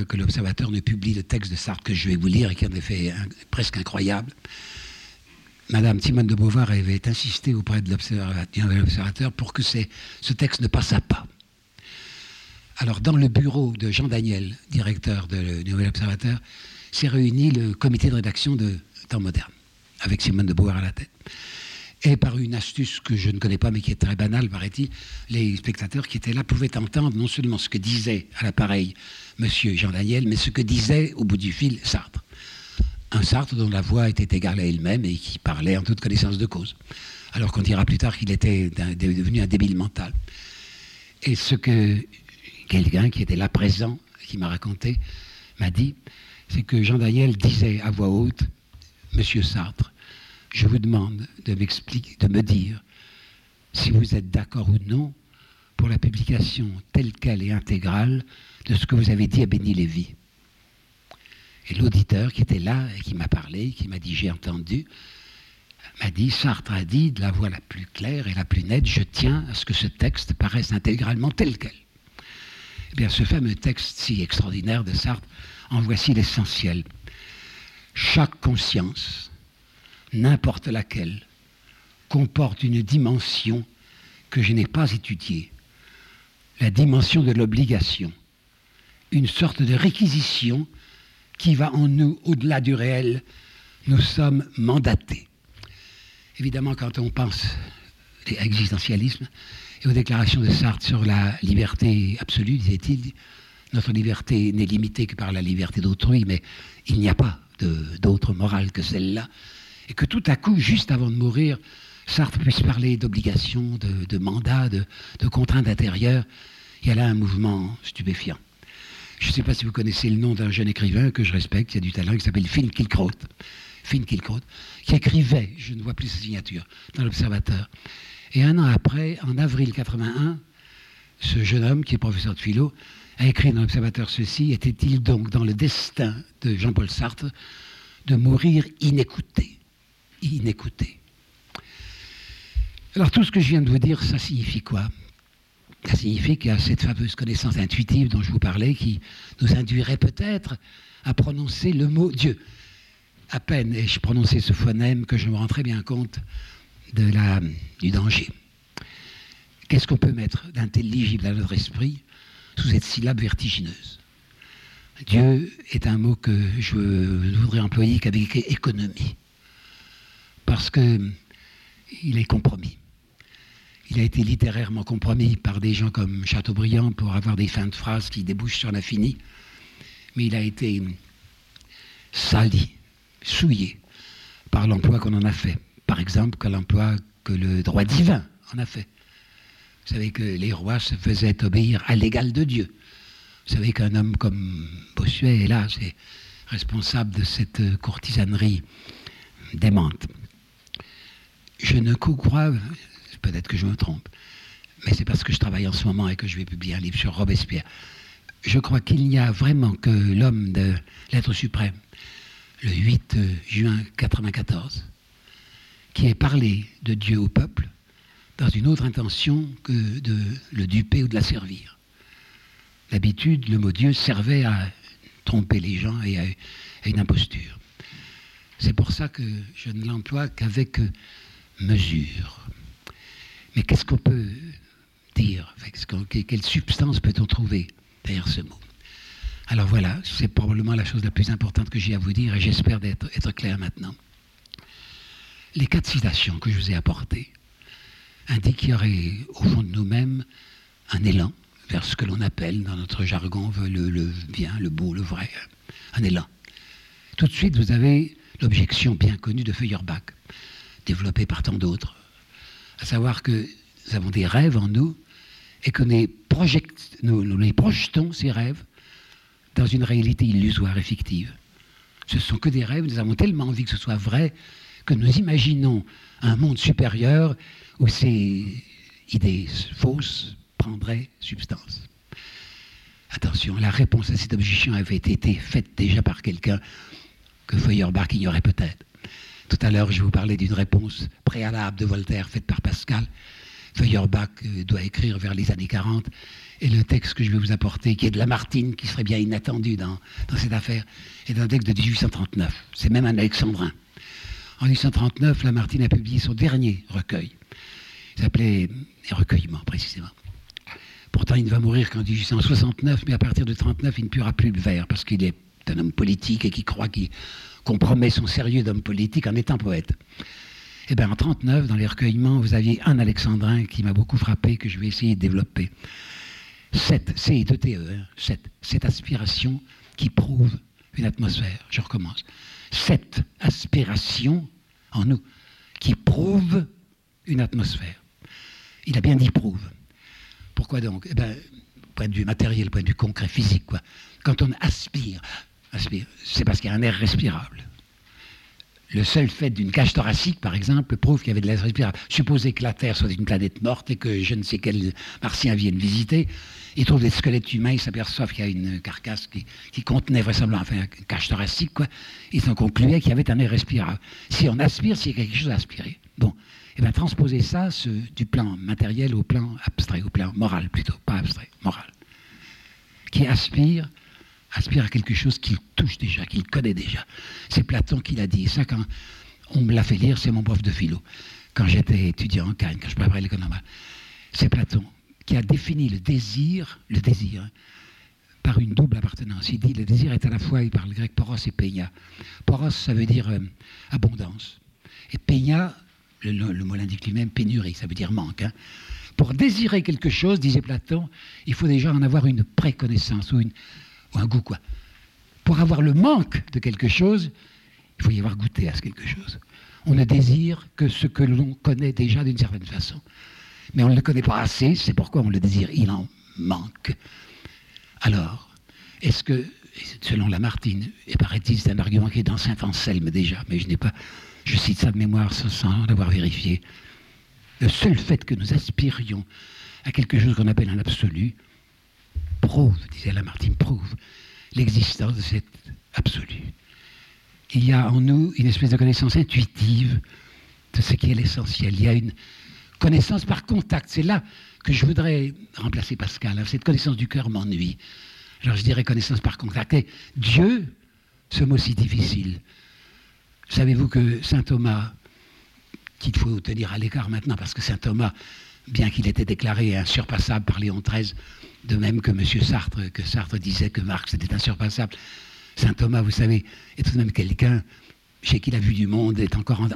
que l'Observateur ne publie le texte de Sartre que je vais vous lire et qui en effet presque incroyable, Madame Simone de Beauvoir avait insisté auprès de l'observateur pour que ce texte ne passât pas. Alors, dans le bureau de Jean Daniel, directeur du Nouvel Observateur, s'est réuni le comité de rédaction de Temps moderne, avec Simone de Beauvoir à la tête. Et par une astuce que je ne connais pas, mais qui est très banale, paraît-il, les spectateurs qui étaient là pouvaient entendre non seulement ce que disait à l'appareil Monsieur Jean Daniel, mais ce que disait au bout du fil Sartre un Sartre dont la voix était égale à elle-même et qui parlait en toute connaissance de cause. Alors qu'on dira plus tard qu'il était devenu un débile mental. Et ce que quelqu'un qui était là présent, qui m'a raconté, m'a dit, c'est que Jean Daniel disait à voix haute, Monsieur Sartre, je vous demande de m'expliquer, de me dire si vous êtes d'accord ou non pour la publication telle qu'elle et intégrale de ce que vous avez dit à Béni Lévy. L'auditeur qui était là et qui m'a parlé, qui m'a dit j'ai entendu, m'a dit, Sartre a dit de la voix la plus claire et la plus nette, je tiens à ce que ce texte paraisse intégralement tel quel. Eh bien, ce fameux texte si extraordinaire de Sartre, en voici l'essentiel. Chaque conscience, n'importe laquelle, comporte une dimension que je n'ai pas étudiée, la dimension de l'obligation, une sorte de réquisition qui va en nous au-delà du réel. Nous sommes mandatés. Évidemment, quand on pense à l'existentialisme et aux déclarations de Sartre sur la liberté absolue, disait-il, notre liberté n'est limitée que par la liberté d'autrui, mais il n'y a pas d'autre morale que celle-là. Et que tout à coup, juste avant de mourir, Sartre puisse parler d'obligation, de, mandat, de, de contrainte intérieure. Il y a là un mouvement stupéfiant. Je ne sais pas si vous connaissez le nom d'un jeune écrivain que je respecte, qui a du talent, qui s'appelle Finn Kilkraut. Finn qui écrivait, je ne vois plus sa signature, dans l'Observateur. Et un an après, en avril 81, ce jeune homme, qui est professeur de philo, a écrit dans l'Observateur ceci était-il donc dans le destin de Jean-Paul Sartre de mourir inécouté? Inécouté. Alors tout ce que je viens de vous dire, ça signifie quoi? Ça signifie qu'il y a cette fameuse connaissance intuitive dont je vous parlais qui nous induirait peut-être à prononcer le mot Dieu. À peine ai-je prononcé ce phonème que je me rends bien compte de la, du danger. Qu'est-ce qu'on peut mettre d'intelligible à notre esprit sous cette syllabe vertigineuse? Dieu est un mot que je ne voudrais employer qu'avec économie, parce qu'il est compromis. Il a été littérairement compromis par des gens comme Chateaubriand pour avoir des fins de phrases qui débouchent sur l'infini. Mais il a été sali, souillé par l'emploi qu'on en a fait. Par exemple, que l'emploi que le droit divin en a fait. Vous savez que les rois se faisaient obéir à l'égal de Dieu. Vous savez qu'un homme comme Bossuet est là, c'est responsable de cette courtisanerie démente. Je ne crois, peut-être que je me trompe, mais c'est parce que je travaille en ce moment et que je vais publier un livre sur Robespierre. Je crois qu'il n'y a vraiment que l'homme de l'être suprême, le 8 juin 1994, qui ait parlé de Dieu au peuple dans une autre intention que de le duper ou de la servir. D'habitude, le mot Dieu servait à tromper les gens et à, une imposture. C'est pour ça que je ne l'emploie qu'avec mesure. Mais qu'est-ce qu'on peut dire Quelle substance peut-on trouver derrière ce mot? Alors voilà, c'est probablement la chose la plus importante que j'ai à vous dire et j'espère être, clair maintenant. Les quatre citations que je vous ai apportées indiquent qu'il y aurait au fond de nous-mêmes un élan vers ce que l'on appelle dans notre jargon le bien, le beau, le vrai, un élan. Tout de suite, vous avez l'objection bien connue de Feuerbach, développée par tant d'autres, à savoir que nous avons des rêves en nous et que nous, les projetons, ces rêves, dans une réalité illusoire et fictive. Ce ne sont que des rêves, nous avons tellement envie que ce soit vrai que nous imaginons un monde supérieur où ces idées fausses prendraient substance. Attention, la réponse à cette objection avait été faite déjà par quelqu'un que Feuerbach ignorait peut-être. Tout à l'heure, je vous parlais d'une réponse préalable de Voltaire faite par Pascal. Feuerbach euh, doit écrire vers les années 40. Et le texte que je vais vous apporter, qui est de Lamartine, qui serait bien inattendu dans, cette affaire, est un texte de 1839. C'est même un alexandrin. En 1839, Lamartine a publié son dernier recueil. Il s'appelait Les recueillements, précisément. Pourtant, il ne va mourir qu'en 1869, mais à partir de 1939, il ne puera plus le vers, parce qu'il est un homme politique et qui croit qu'il compromet son sérieux d'homme politique en étant poète. Eh bien, en 1939, dans les recueillements, vous aviez un alexandrin qui m'a beaucoup frappé, que je vais essayer de développer. Cette, c e e cette, cette aspiration qui prouve une atmosphère. Je recommence. Cette aspiration en nous qui prouve une atmosphère. Il a bien dit prouve. Pourquoi donc? Eh bien, point de vue matériel, point de vue concret, physique, quoi. Quand on aspire, c'est parce qu'il y a un air respirable le seul fait d'une cage thoracique, par exemple, prouve qu'il y avait de l'air respirable. Supposer que la Terre soit une planète morte et que je ne sais quel martien vienne visiter, ils trouvent des squelettes humains, ils s'aperçoivent qu'il y a une carcasse qui, contenait vraisemblablement une cage thoracique, quoi. Ils ont conclu qu'il y avait un air respirable. Si on aspire, s'il y a quelque chose à aspirer. Bon, et eh bien transposer ça du plan matériel au plan abstrait, au plan moral plutôt, pas abstrait, moral. Qui aspire aspire à quelque chose qu'il touche déjà, qu'il connaît déjà. C'est Platon qui l'a dit. Ça, quand on me l'a fait lire, c'est mon prof de philo. Quand j'étais étudiant en Cannes, quand je préparais l'économie. C'est Platon qui a défini le désir, le désir, par une double appartenance. Il dit le désir est à la fois, il parle le grec poros et peña. Poros, ça veut dire euh, abondance. Et peña, le, mot l'indique lui-même, pénurie, ça veut dire manque. Hein. Pour désirer quelque chose, disait Platon, il faut déjà en avoir une préconnaissance ou une, ou un goût, quoi. Pour avoir le manque de quelque chose, il faut y avoir goûté à ce quelque chose. On ne désire que ce que l'on connaît déjà d'une certaine façon. Mais on ne le connaît pas assez, c'est pourquoi on le désire. Il en manque. Alors, est-ce que, selon Lamartine, et paraît-il, c'est un argument qui est dans Saint-Anselme déjà, mais je n'ai pas, je cite ça de mémoire sans l'avoir vérifié, le seul fait que nous aspirions à quelque chose qu'on appelle un absolu, prouve, disait Lamartine, prouve l'existence de cet absolu. Il y a en nous une espèce de connaissance intuitive de ce qui est l'essentiel. Il y a une connaissance par contact. C'est là que je voudrais remplacer Pascal. Cette connaissance du cœur m'ennuie. Je dirais connaissance par contact. Dieu, ce mot si difficile. Savez-vous que saint Thomas, qu'il faut tenir à l'écart maintenant, parce que saint Thomas, bien qu'il était déclaré insurpassable par Léon XIII, de même que M. Sartre, que Sartre disait que Marx était insurpassable. Saint Thomas, vous savez, est tout de même quelqu'un chez qui la vue du monde est encore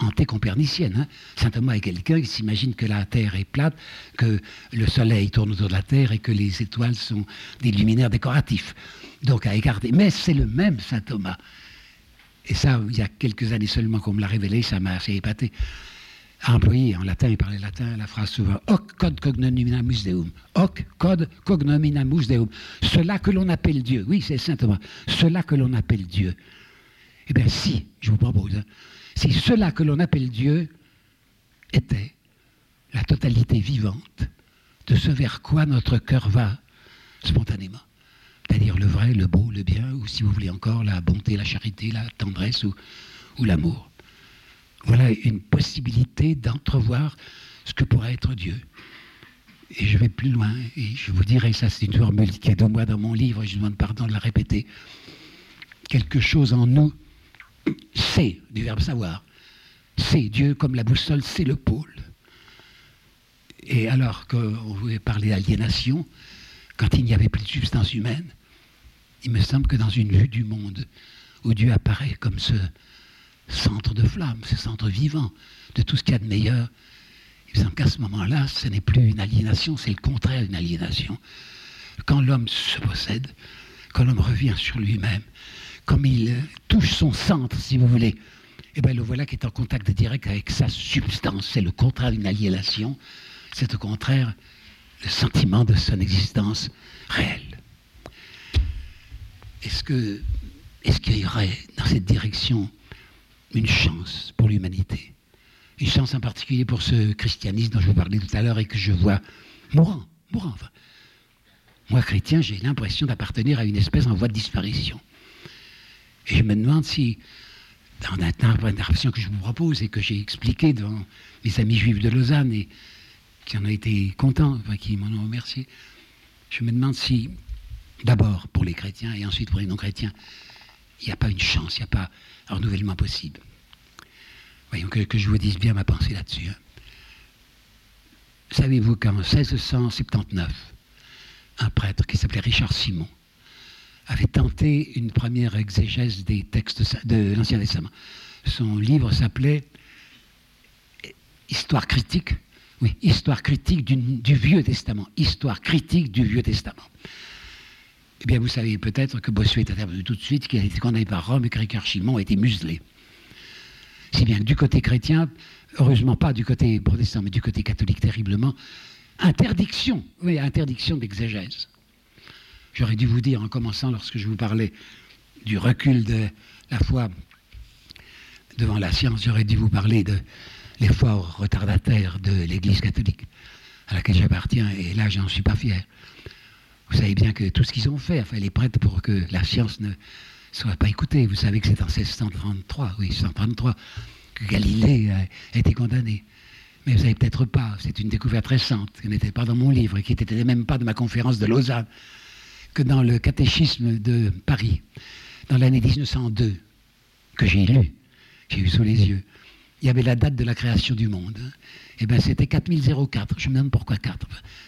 antécompernicienne. Hein. Saint Thomas est quelqu'un qui s'imagine que la Terre est plate, que le Soleil tourne autour de la Terre et que les étoiles sont des luminaires décoratifs. Donc à écarter. Mais c'est le même Saint Thomas. Et ça, il y a quelques années seulement qu'on me l'a révélé, ça m'a assez épaté a employé en latin, il parlait latin, la phrase souvent hoc cod cognominamus deum. Hoc cod cognominamus deum. Cela que l'on appelle Dieu. Oui, c'est saint Thomas. Cela que l'on appelle Dieu. Eh bien, si, je vous propose, hein, si cela que l'on appelle Dieu était la totalité vivante de ce vers quoi notre cœur va spontanément, c'est-à-dire le vrai, le beau, le bien, ou si vous voulez encore, la bonté, la charité, la tendresse ou l'amour. Voilà une possibilité d'entrevoir ce que pourrait être Dieu. Et je vais plus loin, et je vous dirai, ça c'est une formule qui est de moi dans mon livre, et je demande pardon de la répéter. Quelque chose en nous, c'est, du verbe savoir, c'est Dieu comme la boussole, c'est le pôle. Et alors qu'on voulait parler d'aliénation, quand il n'y avait plus de substance humaine, il me semble que dans une vue du monde où Dieu apparaît comme ce, centre de flamme, ce centre vivant de tout ce qu'il y a de meilleur. Il me semble qu'à ce moment-là, ce n'est plus une aliénation, c'est le contraire d'une aliénation. Quand l'homme se possède, quand l'homme revient sur lui-même, comme il touche son centre, si vous voulez, eh bien le voilà qui est en contact direct avec sa substance. C'est le contraire d'une aliénation, c'est au contraire le sentiment de son existence réelle. Est-ce est-ce qu'il y aurait dans cette direction une chance pour l'humanité. Une chance en particulier pour ce christianisme dont je vous parlais tout à l'heure et que je vois mourant, mourant. Moi, chrétien, j'ai l'impression d'appartenir à une espèce en voie de disparition. Et je me demande si, dans l'intervention que je vous propose et que j'ai expliqué devant mes amis juifs de Lausanne et qui en ont été contents, qui m'en ont remercié, je me demande si, d'abord pour les chrétiens et ensuite pour les non-chrétiens, il n'y a pas une chance, il n'y a pas un renouvellement possible. Voyons que, je vous dise bien ma pensée là-dessus. Hein. Savez-vous qu'en 1679, un prêtre qui s'appelait Richard Simon avait tenté une première exégèse des textes de l'Ancien Testament. Son livre s'appelait Histoire critique, oui, Histoire critique du Vieux Testament. Histoire critique du Vieux Testament. Eh bien, vous savez peut-être que Bossuet est intervenu tout de suite, qu'il a été condamné par Rome et que Ricard Chimon a été muselé. Si bien que du côté chrétien, heureusement pas du côté protestant, mais du côté catholique terriblement, interdiction, oui, interdiction d'exégèse. J'aurais dû vous dire en commençant, lorsque je vous parlais du recul de la foi devant la science, j'aurais dû vous parler de l'effort retardataire de l'Église catholique, à laquelle j'appartiens, et là, j'en suis pas fier. Vous savez bien que tout ce qu'ils ont fait, enfin, les prêtres pour que la science ne soit pas écoutée. Vous savez que c'est en 1633, oui, 1633, que Galilée a été condamné. Mais vous savez peut-être pas, c'est une découverte récente, qui n'était pas dans mon livre et qui n'était même pas de ma conférence de Lausanne, que dans le catéchisme de Paris, dans l'année 1902, que j'ai lu, j'ai eu sous les yeux, il y avait la date de la création du monde. Eh bien c'était 4004, je me demande pourquoi 4.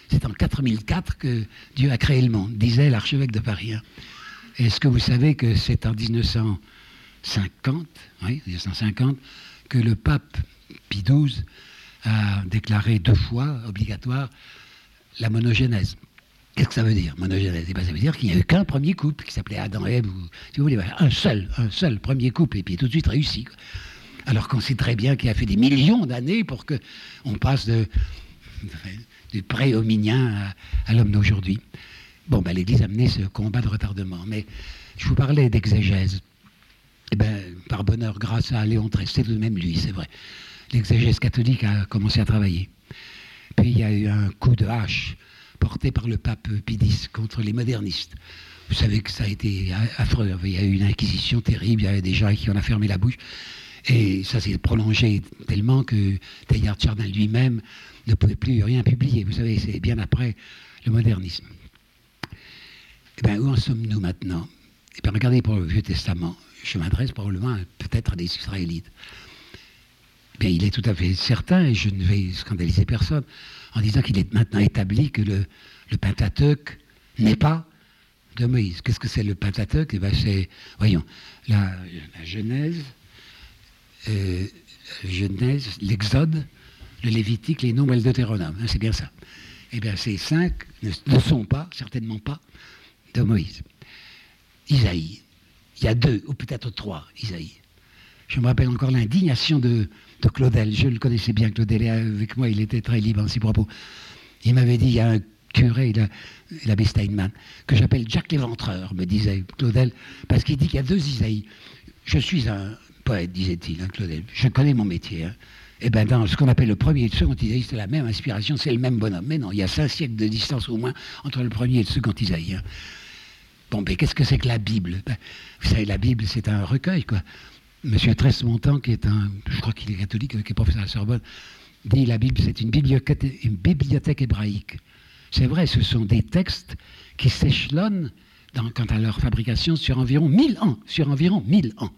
C'est en 4004 que Dieu a créé le monde, disait l'archevêque de Paris. Hein. Est-ce que vous savez que c'est en 1950, oui, 1950, que le pape Pie XII a déclaré deux fois obligatoire la monogénèse? Qu'est-ce que ça veut dire, monogénèse? Eh ben, Ça veut dire qu'il n'y a eu qu'un premier couple qui s'appelait Adam et Ève, ou si vous voulez, un seul, un seul premier couple, et puis tout de suite réussi. Alors qu'on sait très bien qu'il a fait des millions d'années pour qu'on passe de, du pré-hominien à, l'homme d'aujourd'hui. Bon, ben, l'Église a mené ce combat de retardement. Mais je vous parlais d'exégèse. Eh ben, par bonheur, grâce à Léon XIII, c'est tout de même lui, c'est vrai. L'exégèse catholique a commencé à travailler. Puis il y a eu un coup de hache porté par le pape Pidis contre les modernistes. Vous savez que ça a été affreux. Il y a eu une inquisition terrible, il y avait des gens qui en ont fermé la bouche. Et ça s'est prolongé tellement que Teilhard Chardin lui-même ne pouvait plus rien publier. Vous savez, c'est bien après le modernisme. Eh bien, où en sommes-nous maintenant? Eh bien, regardez pour le Vieux Testament. Je m'adresse probablement peut-être à des Israélites. Eh bien, il est tout à fait certain, et je ne vais scandaliser personne, en disant qu'il est maintenant établi que le, le Pentateuque n'est pas de Moïse. Qu'est-ce que c'est le Pentateuque? Eh bien, c'est, voyons, la Genèse, euh, Genèse, l'Exode, le Lévitique, les Nombres et le Deutéronome. Hein, c'est bien ça. Eh bien, ces cinq ne, sont pas, certainement pas, de Moïse. Isaïe. Il y a deux, ou peut-être trois, Isaïe. Je me rappelle encore l'indignation de, Claudel. Je le connaissais bien, Claudel, et avec moi, il était très libre en ses propos. Il m'avait dit, il y a un curé, l'abbé Steinman, que j'appelle Jack l'Éventreur, me disait Claudel, parce qu'il dit qu'il y a deux Isaïe. Je suis un, poète, disait-il, Claudel. Je connais mon métier. Hein. Eh bien, dans ce qu'on appelle le premier et le second Isaïe, c'est la même inspiration, c'est le même bonhomme. Mais non, il y a cinq siècles de distance au moins entre le premier et le second Isaïe. Hein. Bon, mais qu'est-ce que c'est que la Bible? Ben, Vous savez, la Bible, c'est un recueil, quoi. Monsieur Tresse-Montant, qui est un, je crois qu'il est catholique, qui est professeur à la Sorbonne, dit la Bible, c'est une bibliothèque, hébraïque. C'est vrai, ce sont des textes qui s'échelonnent quant à leur fabrication sur environ 1000 ans, sur environ 1000 ans.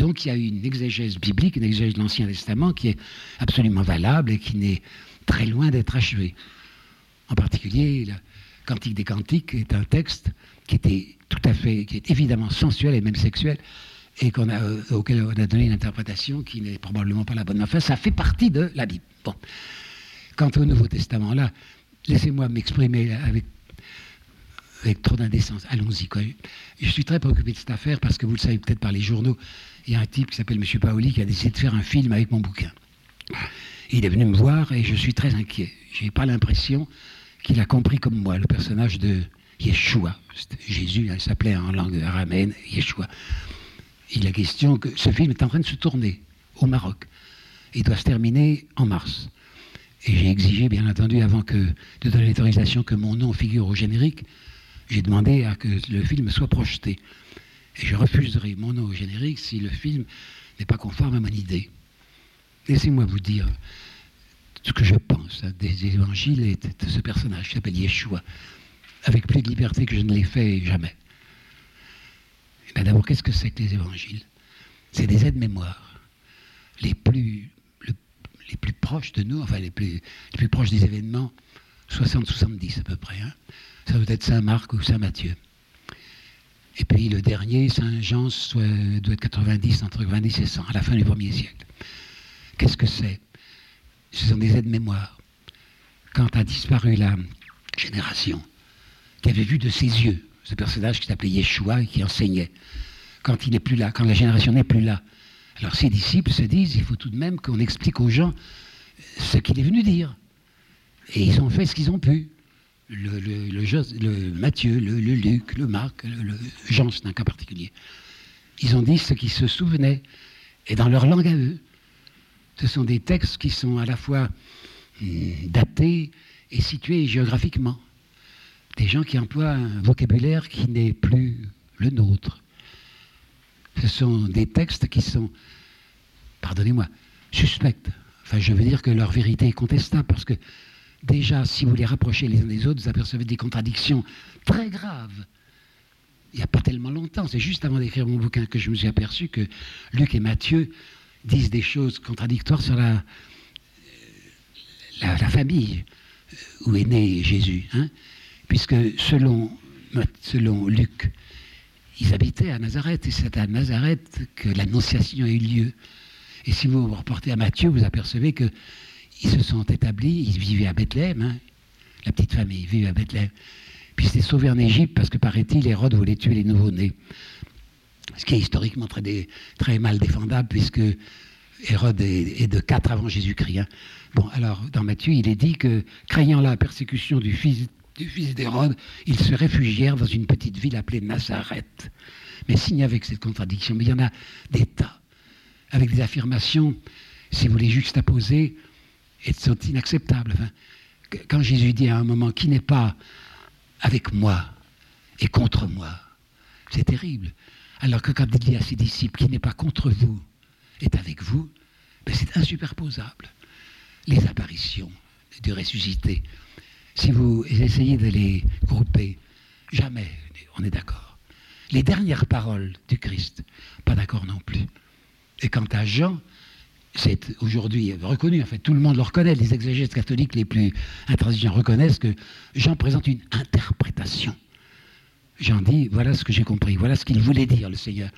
Donc il y a une exégèse biblique, une exégèse de l'Ancien Testament qui est absolument valable et qui n'est très loin d'être achevée. En particulier, le Cantique des Cantiques est un texte qui était tout à fait, qui est évidemment sensuel et même sexuel, et euh, auquel on a donné une interprétation qui n'est probablement pas la bonne. Enfin, ça fait partie de la Bible. Bon. Quant au Nouveau Testament, là, laissez-moi m'exprimer avec avec trop d'indécence. Allons-y. Je suis très préoccupé de cette affaire parce que vous le savez peut-être par les journaux, il y a un type qui s'appelle M. Paoli qui a décidé de faire un film avec mon bouquin. Il est venu me voir et je suis très inquiet. Je n'ai pas l'impression qu'il a compris comme moi le personnage de Yeshua. Jésus, il s'appelait en langue araméenne Yeshua. Il est question que ce film est en train de se tourner au Maroc. Il doit se terminer en mars. Et j'ai exigé, bien entendu, avant que, de donner l'autorisation que mon nom figure au générique, j'ai demandé à que le film soit projeté. Et je refuserai mon nom au générique si le film n'est pas conforme à mon idée. Laissez-moi vous dire ce que je pense des évangiles et de ce personnage qui s'appelle Yeshua, avec plus de liberté que je ne l'ai fait jamais. Eh d'abord, qu'est-ce que c'est que les évangiles? C'est des aides-mémoires les plus, les plus proches de nous, enfin les plus, les plus proches des événements, 60-70 à peu près. Hein. Ça doit être Saint Marc ou Saint Matthieu. Et puis le dernier, Saint Jean, doit être 90, entre 90 et 100, à la fin du premier siècle. Qu'est-ce que c'est? Ce sont des aides-mémoires. Quand a disparu la génération qui avait vu de ses yeux ce personnage qui s'appelait Yeshua et qui enseignait, quand il n'est plus là, quand la génération n'est plus là, alors ses disciples se disent, il faut tout de même qu'on explique aux gens ce qu'il est venu dire. Et ils ont fait ce qu'ils ont pu le, le, Matthieu, le, Luc, le Marc, le, Jean, c'est un cas particulier. Ils ont dit ce qu'ils se souvenaient. et dans leur langue à eux. Ce sont des textes qui sont à la fois hum, datés et situés géographiquement. Des gens qui emploient un vocabulaire qui n'est plus le nôtre. Ce sont des textes qui sont, pardonnez-moi, suspects. Enfin, je veux dire que leur vérité est contestable parce que déjà, si vous les rapprochez les uns des autres, vous apercevez des contradictions très graves. Il n'y a pas tellement longtemps, c'est juste avant d'écrire mon bouquin que je me suis aperçu que Luc et Matthieu disent des choses contradictoires sur la, famille où est né Jésus. Hein. puisque selon, selon Luc, ils habitaient à Nazareth, et c'est à Nazareth que l'annonciation a eu lieu. Et si vous vous reportez à Matthieu, vous apercevez qu'ils se sont établis, ils vivaient à Bethléem, hein. la petite famille vivait à Bethléem. Puis c'était sauvé en Égypte parce que, paraît-il, Hérode voulait tuer les nouveau-nés. Ce qui est historiquement très, très mal défendable, puisque Hérode est, de 4 avant Jésus-Christ. Hein. Bon, alors, dans Matthieu, il est dit que, craignant la persécution du fils, du fils d'Hérode, ils se réfugièrent dans une petite ville appelée Nazareth. Mais signe avec cette contradiction, mais il y en a des tas avec des affirmations, si vous les juxtaposez, elles sont inacceptables. quand Jésus dit à un moment qui n'est pas avec moi et contre moi, c'est terrible. Alors que quand il dit à ses disciples qui n'est pas contre vous est avec vous, ben c'est insuperposable. Les apparitions du ressuscité, si vous essayez de les grouper, jamais on est d'accord. Les dernières paroles du Christ, pas d'accord non plus. Et quant à Jean, c'est aujourd'hui reconnu, en fait, tout le monde le reconnaît, les exégètes catholiques les plus intransigeants reconnaissent que Jean présente une interprétation. Jean dit, voilà ce que j'ai compris, voilà ce qu'il voulait dire, le Seigneur.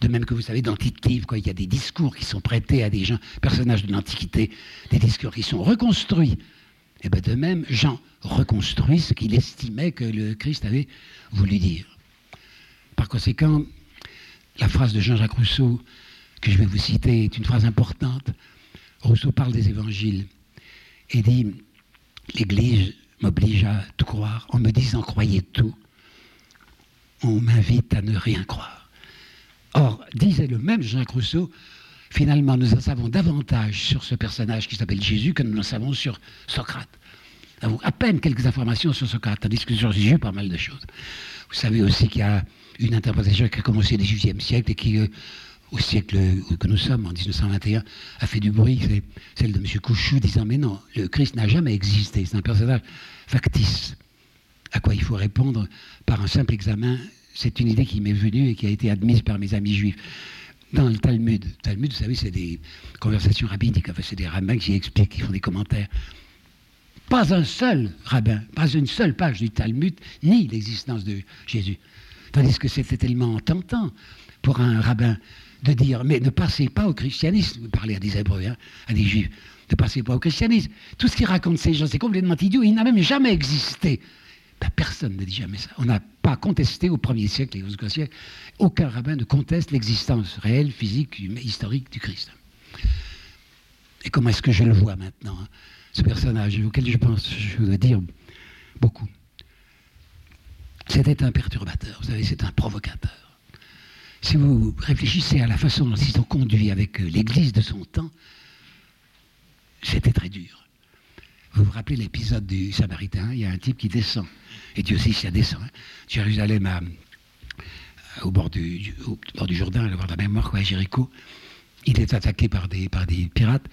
De même que vous savez, dans Tite il y a des discours qui sont prêtés à des gens, personnages de l'Antiquité, des discours qui sont reconstruits. Et eh bien de même, Jean reconstruit ce qu'il estimait que le Christ avait voulu dire. Par conséquent, la phrase de Jean-Jacques Rousseau, que je vais vous citer est une phrase importante. Rousseau parle des évangiles et dit L'Église m'oblige à tout croire. En me disant croyez tout, on m'invite à ne rien croire. Or, disait le même Jean Rousseau, finalement, nous en savons davantage sur ce personnage qui s'appelle Jésus que nous en savons sur Socrate. Nous avons à peine quelques informations sur Socrate, tandis que sur Jésus, pas mal de choses. Vous savez aussi qu'il y a une interprétation qui a commencé au XVIIIe siècle et qui euh, au siècle que nous sommes, en 1921, a fait du bruit, c'est celle de M. Couchou disant Mais non, le Christ n'a jamais existé, c'est un personnage factice. À quoi il faut répondre par un simple examen C'est une idée qui m'est venue et qui a été admise par mes amis juifs. Dans le Talmud, Talmud, vous savez, c'est des conversations rabbiniques, enfin, c'est des rabbins qui expliquent, qui font des commentaires. Pas un seul rabbin, pas une seule page du Talmud, ni l'existence de Jésus. Tandis que c'était tellement tentant pour un rabbin de dire, mais ne passez pas au christianisme, vous parlez à des Hébreux, hein, à des Juifs, ne passez pas au christianisme. Tout ce qu'ils racontent ces gens, c'est complètement idiot, il n'a même jamais existé. Ben, personne ne dit jamais ça. On n'a pas contesté au premier siècle et au second siècle, aucun rabbin ne conteste l'existence réelle, physique, historique du Christ. Et comment est-ce que je le vois maintenant, hein, ce personnage auquel je pense, je veux dire beaucoup. C'était un perturbateur, vous savez, c'est un provocateur si vous réfléchissez à la façon dont ils ont conduit avec euh, l'Église de son temps, c'était très dur. Vous vous rappelez l'épisode du Samaritain? Il y a un type qui descend, et Dieu aussi s'y descend. Hein. Jérusalem, au, bord du, bord du Jourdain, au bord de la mémoire, quoi, à Jéricho. Il est attaqué par des, par des pirates,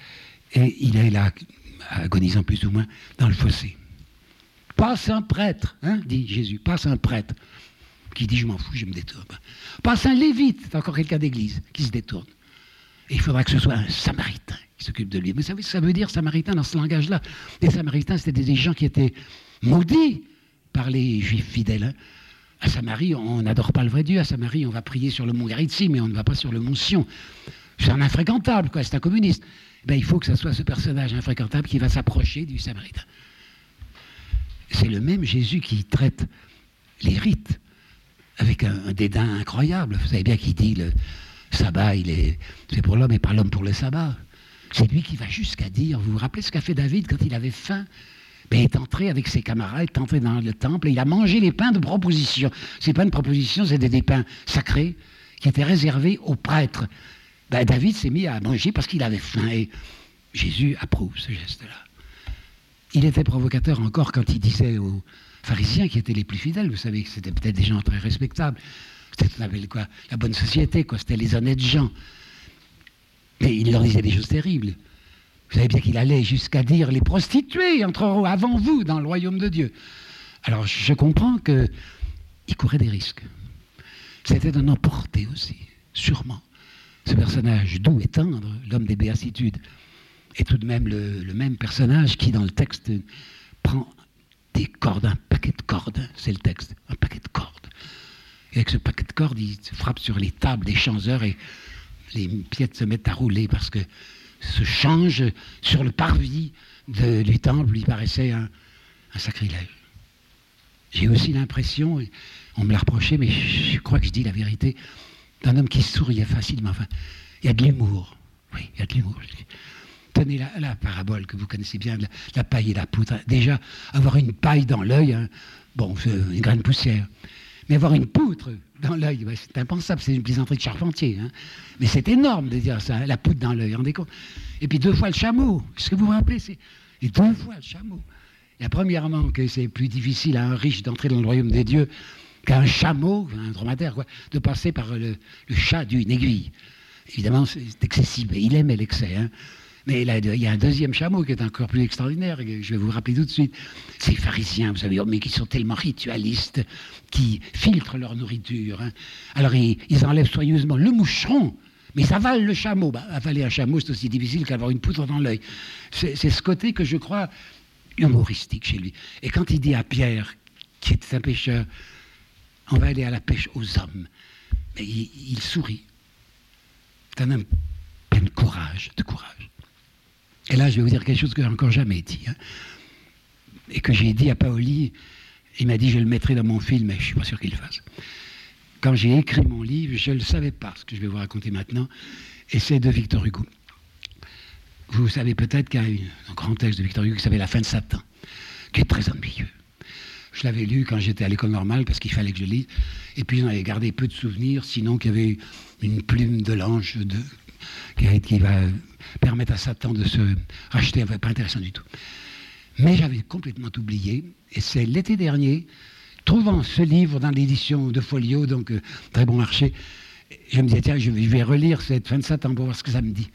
et il est là, agonisant plus ou moins, dans le fossé. Passe un prêtre, hein, dit Jésus, passe un prêtre qui dit je m'en fous, je me détourne. Passe un lévite, c'est encore quelqu'un d'église, qui se détourne. Et il faudra que ce soit un samaritain qui s'occupe de lui. Mais vous savez ce que ça veut dire, samaritain, dans ce langage-là Les samaritains, c'était des gens qui étaient maudits par les juifs fidèles. Hein. À Samarie, on n'adore pas le vrai Dieu. À Samarie, on va prier sur le mont Garitsi, mais on ne va pas sur le mont Sion. C'est un infréquentable, quoi, c'est un communiste. Ben, il faut que ce soit ce personnage infréquentable qui va s'approcher du samaritain. C'est le même Jésus qui traite les rites avec un, dédain incroyable. Vous savez bien qu'il dit le sabbat, il est c'est pour l'homme et pas l'homme pour le sabbat. C'est lui qui va jusqu'à dire, vous vous rappelez ce qu'a fait David quand il avait faim? Ben, Il est entré avec ses camarades, est entré dans le temple et il a mangé les pains de proposition. Ces pains de proposition, c'était des pains sacrés qui étaient réservés aux prêtres. Ben, David s'est mis à manger parce qu'il avait faim et Jésus approuve ce geste-là. Il était provocateur encore quand il disait aux pharisiens qui étaient les plus fidèles, vous savez que c'était peut-être des gens très respectables, c'était quoi, la bonne société, quoi, c'était les honnêtes gens. Mais il leur disait des choses terribles. Vous savez bien qu'il allait jusqu'à dire les prostituées entreront avant vous dans le royaume de Dieu. Alors je comprends qu'il courait des risques. C'était un emporté aussi, sûrement. Ce personnage doux et tendre, l'homme des béatitudes, est tout de même le, même personnage qui, dans le texte, prend des cordes, un paquet de cordes, c'est le texte, un paquet de cordes. Et avec ce paquet de cordes, il frappe sur les tables des changeurs et les pièces se mettent à rouler parce que ce change sur le parvis du temple lui paraissait un, sacrilège. J'ai aussi l'impression, on me l'a reproché, mais je crois que je dis la vérité, d'un homme qui souriait facilement. Enfin, il y a de l'humour. Oui, il y a de l'humour. Tenez la, parabole que vous connaissez bien, la, paille et la poutre. Déjà, avoir une paille dans l'œil, hein, bon, c'est une graine de poussière. Mais avoir une poutre dans l'œil, c'est impensable, c'est une plaisanterie de charpentier. Hein. Mais c'est énorme de dire ça, la poutre dans l'œil, rendez compte Et puis deux fois le chameau, ce que vous vous rappelez, c'est et deux fois le chameau. A premièrement que c'est plus difficile à un riche d'entrer dans le royaume des dieux qu'à un chameau, un dromadaire, de passer par le, chat d'une aiguille. Évidemment, c'est excessif, il aimait l'excès. Hein. Mais là, il y a un deuxième chameau qui est encore plus extraordinaire, je vais vous rappeler tout de suite. Ces pharisiens, vous savez, mais qui sont tellement ritualistes, qui filtrent leur nourriture. Hein. Alors ils, enlèvent soigneusement le moucheron, mais ils avalent le chameau. Bah, avaler un chameau, c'est aussi difficile qu'avoir une poutre dans l'œil. C'est ce côté que je crois humoristique chez lui. Et quand il dit à Pierre, qui est un pêcheur, on va aller à la pêche aux hommes, mais il, sourit. C'est un homme plein de courage, de courage. Et là, je vais vous dire quelque chose que j'ai encore jamais dit. Hein. et que j'ai dit à Paoli, il m'a dit je le mettrai dans mon film, mais je ne suis pas sûr qu'il le fasse. Quand j'ai écrit mon livre, je ne le savais pas, ce que je vais vous raconter maintenant, et c'est de Victor Hugo. Vous savez peut-être qu'il y a un grand texte de Victor Hugo qui s'appelle La fin de Satan, qui est très ambitieux. Je l'avais lu quand j'étais à l'école normale parce qu'il fallait que je lise. Et puis j'en avais gardé peu de souvenirs, sinon qu'il y avait une plume de l'ange de, qui, va permettre à Satan de se racheter. Enfin, pas intéressant du tout. Mais j'avais complètement oublié. Et c'est l'été dernier, trouvant ce livre dans l'édition de Folio, donc euh, très bon marché, je me disais, tiens, je vais relire cette fin de Satan pour voir ce que ça me dit.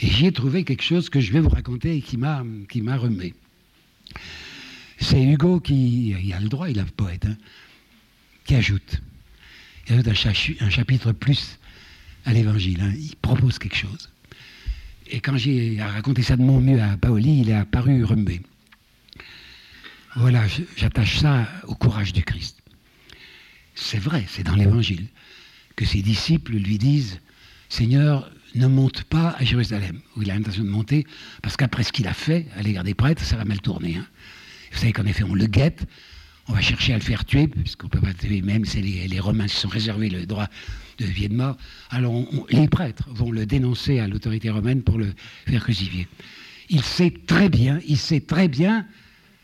Et j'y ai trouvé quelque chose que je vais vous raconter et qui m'a, qui m'a remis. C'est Hugo qui, il a le droit, il est poète, hein, qui ajoute, il ajoute un, chapitre plus à l'évangile. Hein. il propose quelque chose. Et quand j'ai raconté ça de mon mieux à Paoli, il est apparu remué. Voilà, j'attache ça au courage du Christ. C'est vrai, c'est dans l'évangile que ses disciples lui disent Seigneur, ne monte pas à Jérusalem, où il a l'intention de monter, parce qu'après ce qu'il a fait à l'égard des prêtres, ça va mal tourner. Hein. Vous savez qu'en effet, on le guette, on va chercher à le faire tuer, puisqu'on ne peut pas tuer, même c'est les, Romains qui se sont réservés le droit de vie de mort. Alors les prêtres vont le dénoncer à l'autorité romaine pour le faire crucifier. Il sait très bien, il sait très bien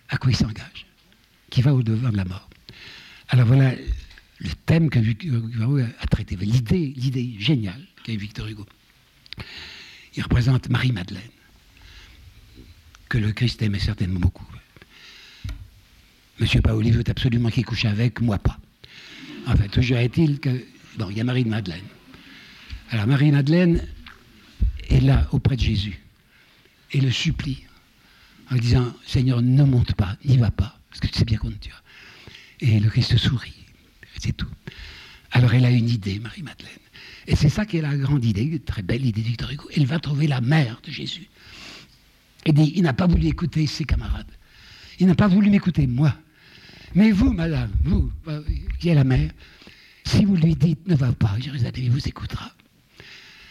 à quoi il s'engage, qui va au-devant de la mort. Alors voilà le thème que Victor Hugo a traité, l'idée, l'idée géniale qu'a eu Victor Hugo. Il représente Marie-Madeleine, que le Christ aimait certainement beaucoup. Monsieur Paoli veut absolument qu'il couche avec, moi pas. En fait, toujours est-il que. Bon, il y a Marie-Madeleine. Alors, Marie-Madeleine est là auprès de Jésus et le supplie en disant Seigneur, ne monte pas, n'y va pas, parce que tu sais bien qu'on te tuera. Et le Christ sourit, c'est tout. Alors, elle a une idée, Marie-Madeleine. Et c'est ça qui est la grande idée, très belle idée de Victor Hugo. Elle va trouver la mère de Jésus. Et dit, il n'a pas voulu écouter ses camarades. Il n'a pas voulu m'écouter, moi. Mais vous, madame, vous, euh, qui êtes la mère, si vous lui dites ne va pas, Jérusalem, il vous écoutera.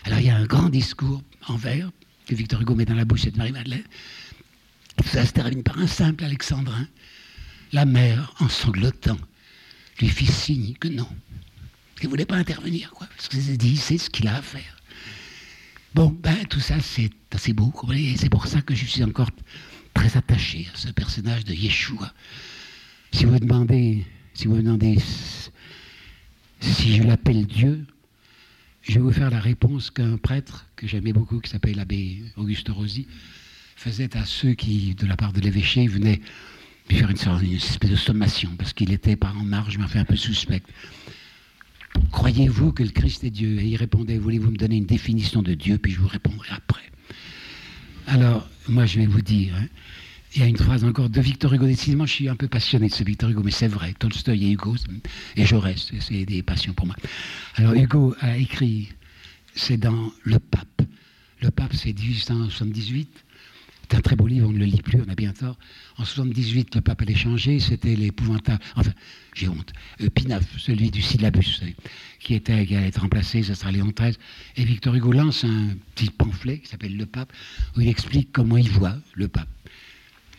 Alors il y a un grand discours en vers que Victor Hugo met dans la bouche de Marie-Madeleine. Ça se termine par un simple alexandrin. La mère, en sanglotant, lui fit signe que non. Il ne voulait pas intervenir, quoi. Parce que dit, c'est ce qu'il a à faire. Bon, ben, tout ça, c'est assez beau, et c'est pour ça que je suis encore très attaché à ce personnage de Yeshua. Si vous demandez, si vous demandez si je l'appelle Dieu, je vais vous faire la réponse qu'un prêtre que j'aimais beaucoup, qui s'appelle l'abbé Auguste Rosy, faisait à ceux qui, de la part de l'évêché, venaient lui faire une, une espèce de sommation, parce qu'il était par en marge, mais fait un peu suspect. Croyez-vous que le Christ est Dieu? Et il répondait, voulez-vous me donner une définition de Dieu, puis je vous répondrai après. Alors, moi, je vais vous dire, hein, il y a une phrase encore de Victor Hugo. Décidément, je suis un peu passionné de ce Victor Hugo, mais c'est vrai. Tolstoy et Hugo, et reste, c'est des passions pour moi. Alors, Hugo a écrit, c'est dans Le Pape. Le Pape, c'est 1878. C'est un très beau livre, on ne le lit plus, on a bien tort. En 78, le pape allait changer, c'était l'épouvantable, enfin, j'ai honte, euh, Pinaf, celui du syllabus, qui, était, qui allait être remplacé, ce sera Léon XIII. Et Victor Hugo lance un petit pamphlet qui s'appelle Le Pape, où il explique comment il voit le pape.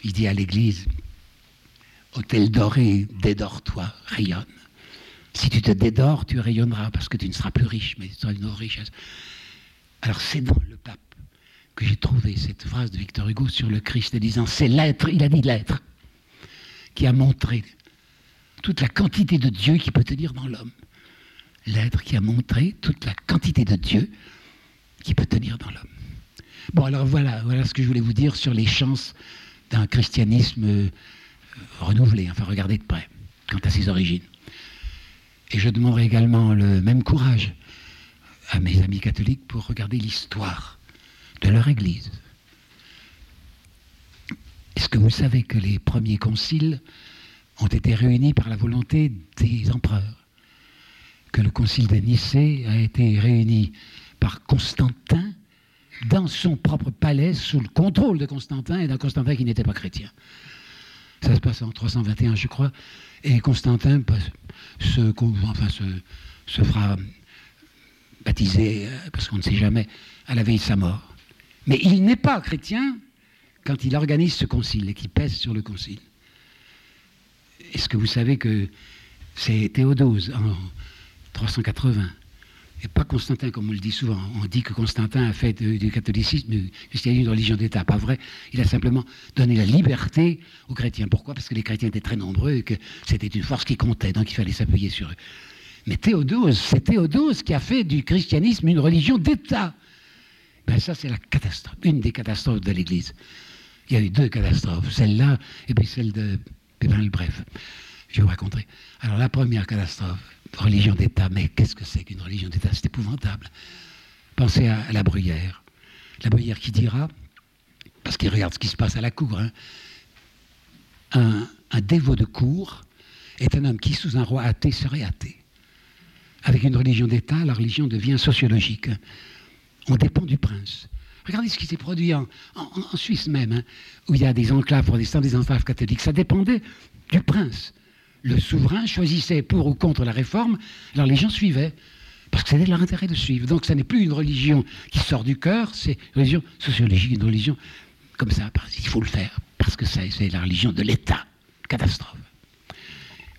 Il dit à l'Église, Hôtel doré, dédore-toi, rayonne. Si tu te dédores, tu rayonneras, parce que tu ne seras plus riche, mais tu seras une richesse. Alors c'est dans le pape que j'ai trouvé cette phrase de Victor Hugo sur le Christ, disant c'est l'être, il a dit l'être, qui a montré toute la quantité de Dieu qui peut tenir dans l'homme. L'être qui a montré toute la quantité de Dieu qui peut tenir dans l'homme. Bon, alors voilà, voilà ce que je voulais vous dire sur les chances d'un christianisme euh, renouvelé, enfin regardez de près, quant à ses origines. Et je demanderai également le même courage à mes amis catholiques pour regarder l'histoire de leur Église. Est-ce que vous savez que les premiers conciles ont été réunis par la volonté des empereurs? Que le concile de Nicée a été réuni par Constantin dans son propre palais sous le contrôle de Constantin et d'un Constantin qui n'était pas chrétien. Ça se passe en 321, je crois. Et Constantin se, enfin, se fera baptiser, euh, parce qu'on ne sait jamais, à la veille de sa mort. Mais il n'est pas chrétien quand il organise ce concile et qu'il pèse sur le concile. Est-ce que vous savez que c'est Théodose en 380 et pas Constantin, comme on le dit souvent. On dit que Constantin a fait du catholicisme, du christianisme, une religion d'État. Pas vrai. Il a simplement donné la liberté aux chrétiens. Pourquoi? Parce que les chrétiens étaient très nombreux et que c'était une force qui comptait, donc il fallait s'appuyer sur eux. Mais Théodose, c'est Théodose qui a fait du christianisme une religion d'État. Ben ça, c'est la catastrophe, une des catastrophes de l'Église. Il y a eu deux catastrophes, celle-là et puis celle de Pépin le Bref. Je vous raconter. Alors la première catastrophe, religion d'État, mais qu'est-ce que c'est qu'une religion d'État? C'est épouvantable. Pensez à, la bruyère. La bruyère qui dira, parce qu'il regarde ce qui se passe à la cour, hein, un, un dévot de cour est un homme qui, sous un roi athée, serait athée. Avec une religion d'État, la religion devient sociologique on dépend du prince. Regardez ce qui s'est produit en, Suisse même, hein, où il y a des enclaves protestants, des enclaves catholiques. Ça dépendait du prince. Le souverain choisissait pour ou contre la réforme, alors les gens suivaient, parce que c'était leur intérêt de suivre. Donc ça n'est plus une religion qui sort du cœur, c'est une religion sociologique, une religion comme ça, il faut le faire, parce que c'est la religion de l'État. Catastrophe.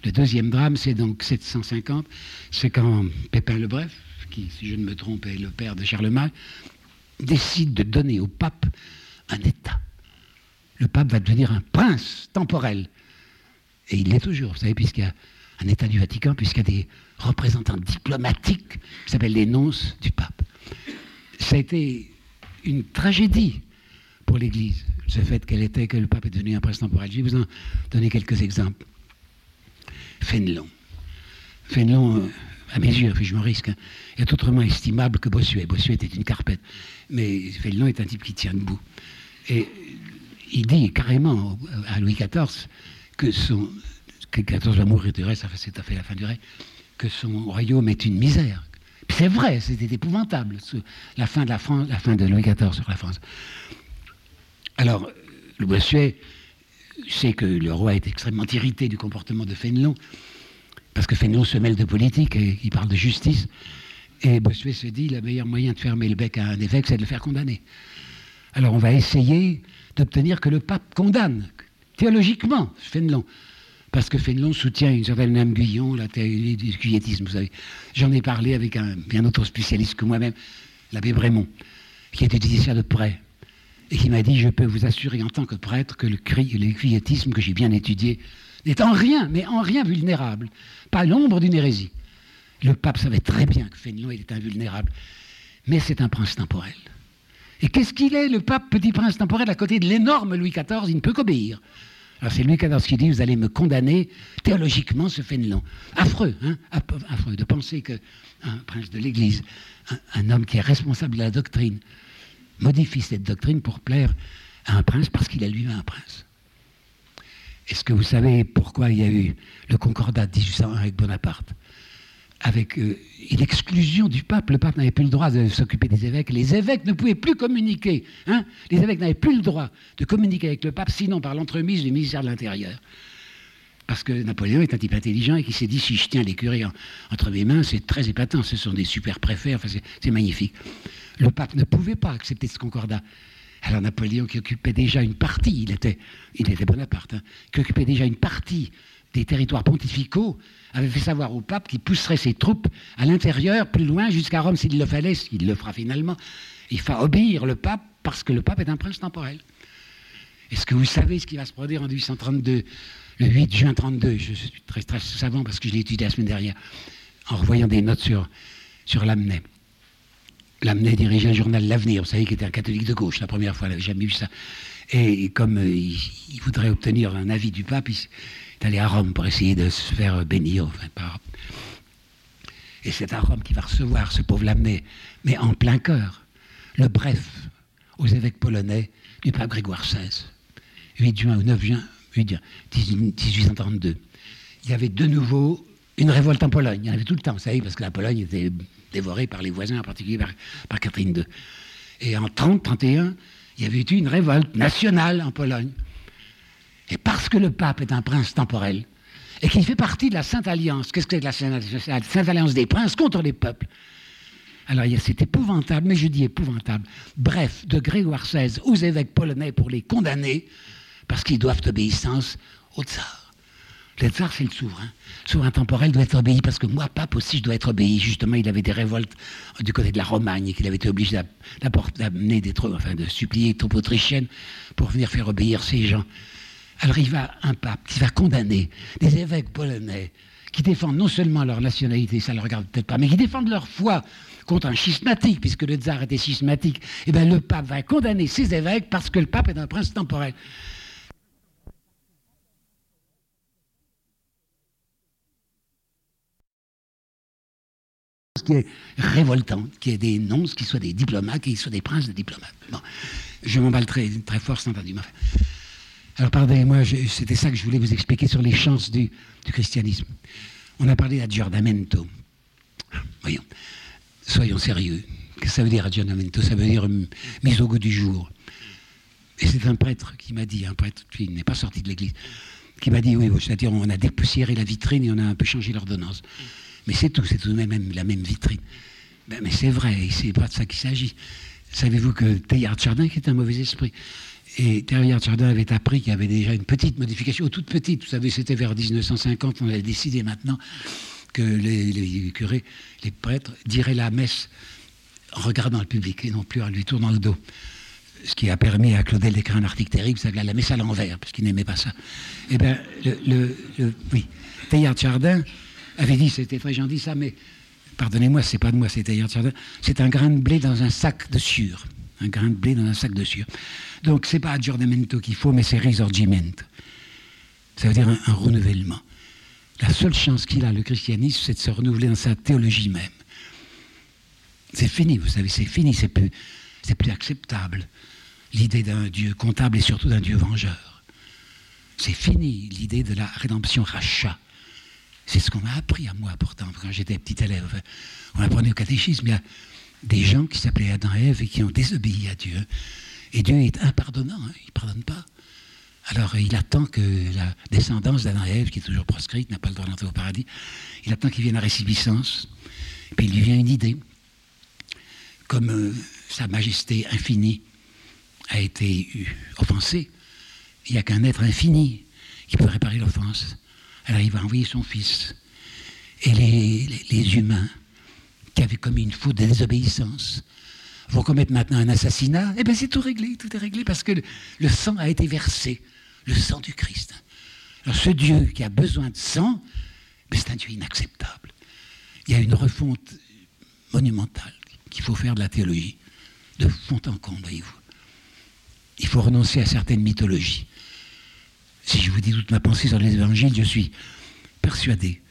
Le deuxième drame, c'est donc 750, c'est quand Pépin le Bref, qui, si je ne me trompe, est le père de Charlemagne, décide de donner au pape un État. Le pape va devenir un prince temporel. Et il l'est toujours, vous savez, puisqu'il y a un État du Vatican, puisqu'il y a des représentants diplomatiques qui s'appellent les nonces du pape. Ça a été une tragédie pour l'Église, ce fait qu'elle était, que le pape est devenu un prince temporel. Je vais vous en donner quelques exemples. Fénelon. Fénelon, euh, à mes yeux, je me risque, hein, est autrement estimable que Bossuet. Bossuet était une carpette, mais Fénelon est un type qui tient debout. Et il dit carrément à Louis XIV que son. que XIV va mourir du reste, c'est à fait la fin du règne, que son royaume est une misère. C'est vrai, c'était épouvantable, la fin de la France, la fin de Louis XIV sur la France. Alors, le Bossuet sait que le roi est extrêmement irrité du comportement de Fénelon, parce que Fénelon se mêle de politique et il parle de justice. Et Bossuet se dit, le meilleur moyen de fermer le bec à un évêque, c'est de le faire condamner. Alors on va essayer d'obtenir que le pape condamne, théologiquement, Fénelon. Parce que Fénelon soutient une certaine Mme Guyon, la théorie du cuillettisme, vous savez. J'en ai parlé avec un bien autre spécialiste que moi-même, l'abbé Brémond, qui est étudié de près, et qui m'a dit, je peux vous assurer en tant que prêtre que le, le cuillettisme que j'ai bien étudié n'est en rien, mais en rien vulnérable, pas l'ombre d'une hérésie. Le pape savait très bien que Fénelon était invulnérable. Mais c'est un prince temporel. Et qu'est-ce qu'il est, le pape petit prince temporel, à côté de l'énorme Louis XIV Il ne peut qu'obéir. Alors c'est Louis XIV qui dit, vous allez me condamner théologiquement ce Fénelon. Affreux, hein? Affreux de penser qu'un prince de l'Église, un, homme qui est responsable de la doctrine, modifie cette doctrine pour plaire à un prince parce qu'il est lui-même un prince. Est-ce que vous savez pourquoi il y a eu le concordat de 1801 avec Bonaparte? Avec euh, une exclusion du pape. Le pape n'avait plus le droit de s'occuper des évêques. Les évêques ne pouvaient plus communiquer. Hein. Les évêques n'avaient plus le droit de communiquer avec le pape, sinon par l'entremise du ministère de l'Intérieur. Parce que Napoléon est un type intelligent et qui s'est dit si je tiens les curés entre mes mains, c'est très épatant. Ce sont des super préfets, enfin, c'est magnifique. Le pape ne pouvait pas accepter ce concordat. Alors Napoléon, qui occupait déjà une partie, il était, il était Bonaparte, hein, qui occupait déjà une partie des territoires pontificaux, avait fait savoir au pape qu'il pousserait ses troupes à l'intérieur, plus loin, jusqu'à Rome s'il le fallait, s'il le fera finalement. Il faut obéir le pape parce que le pape est un prince temporel. Est-ce que vous savez ce qui va se produire en 1832, le 8 juin 32 Je suis très, savant parce que je l'ai étudié la semaine dernière, en revoyant des notes sur, sur Lamennais. Lamennais dirigeait le journal L'Avenir, vous savez, qui était un catholique de gauche, la première fois, il n'avait jamais vu ça. Et comme euh, il, voudrait obtenir un avis du pape, il, est allé à Rome pour essayer de se faire bénir. Et c'est à Rome qu'il va recevoir ce pauvre Lamennais, mais en plein cœur, le bref aux évêques polonais du pape Grégoire XVI, 8 juin ou 9 juin 1832. Il y avait de nouveau une révolte en Pologne. Il y en avait tout le temps, vous savez, parce que la Pologne était dévorée par les voisins, en particulier par, Catherine II. Et en 30-31, il y avait eu une révolte nationale en Pologne. Et parce que le pape est un prince temporel, et qu'il fait partie de la Sainte Alliance, qu'est-ce que c'est que la Sainte Alliance des princes contre les peuples? Alors c'est épouvantable, mais je dis épouvantable. Bref, de Grégoire XVI aux évêques polonais pour les condamner, parce qu'ils doivent obéissance au tsar. Le tsar, c'est le souverain. Le souverain temporel doit être obéi, parce que moi, pape aussi, je dois être obéi. Justement, il avait des révoltes du côté de la Romagne, et qu'il avait été obligé d'amener des troupes, enfin, de supplier des troupes autrichiennes pour venir faire obéir ces gens. Alors il va un pape qui va condamner des évêques polonais qui défendent non seulement leur nationalité, ça ne le regarde peut-être pas, mais qui défendent leur foi contre un schismatique, puisque le tsar était schismatique, et eh bien le pape va condamner ces évêques parce que le pape est un prince temporel. qui est révoltant, qui est des nonces, qui soient des diplomates, qui soient des princes de diplomates. Je m'emballe très, très fort, c'est entendu. Alors pardonnez-moi, c'était ça que je voulais vous expliquer sur les chances du, christianisme. On a parlé d'adjordamento. Voyons, soyons sérieux. Qu'est-ce que ça veut dire adjordamento Ça veut dire mise au goût du jour. Et c'est un prêtre qui m'a dit, un prêtre qui n'est pas sorti de l'église, qui m'a dit, oui, c'est-à-dire on a dépoussiéré la vitrine et on a un peu changé l'ordonnance. Mais c'est tout, c'est tout de même la même vitrine. Ben, mais c'est vrai, c'est pas de ça qu'il s'agit. Savez-vous que Teilhard Chardin, qui est un mauvais esprit, et Teilhard Chardin avait appris qu'il y avait déjà une petite modification, toute petite, vous savez, c'était vers 1950, on avait décidé maintenant que les, curés, les prêtres, diraient la messe en regardant le public et non plus en lui tournant le dos. Ce qui a permis à Claudel d'écrire un article terrible, c'est la messe à l'envers, parce qu'il n'aimait pas ça. Eh bien, le, oui, Teilhard Chardin avait dit, c'était très gentil ça, mais pardonnez-moi, c'est pas de moi, c'était hier c'est un grain de blé dans un sac de sueur. Un grain de blé dans un sac de sueur. Donc c'est pas aggiornamento qu'il faut, mais c'est risorgimento. Ça veut dire un, renouvellement. La seule chance qu'il a, le christianisme, c'est de se renouveler dans sa théologie même. C'est fini, vous savez, c'est fini, c'est plus, plus acceptable. L'idée d'un Dieu comptable et surtout d'un Dieu vengeur. C'est fini l'idée de la rédemption rachat. C'est ce qu'on m'a appris à moi pourtant quand j'étais petit élève. On apprenait au catéchisme, il y a des gens qui s'appelaient Adam et Ève et qui ont désobéi à Dieu. Et Dieu est impardonnant, hein, il ne pardonne pas. Alors il attend que la descendance d'Adam et Ève, qui est toujours proscrite, n'a pas le droit d'entrer au paradis, il attend qu'il vienne à récipiscence. Puis il lui vient une idée. Comme euh, Sa Majesté infinie a été offensée, il n'y a qu'un être infini qui peut réparer l'offense. Alors il va envoyer son fils. Et les, humains qui avaient commis une faute de désobéissance vont commettre maintenant un assassinat, eh bien c'est tout réglé, tout est réglé parce que le, sang a été versé, le sang du Christ. Alors ce Dieu qui a besoin de sang, ben, c'est un Dieu inacceptable. il y a une refonte monumentale qu'il faut faire de la théologie, de fond en comble, voyez-vous. Il faut renoncer à certaines mythologies. Si je vous dis toute ma pensée sur les évangiles, je suis persuadé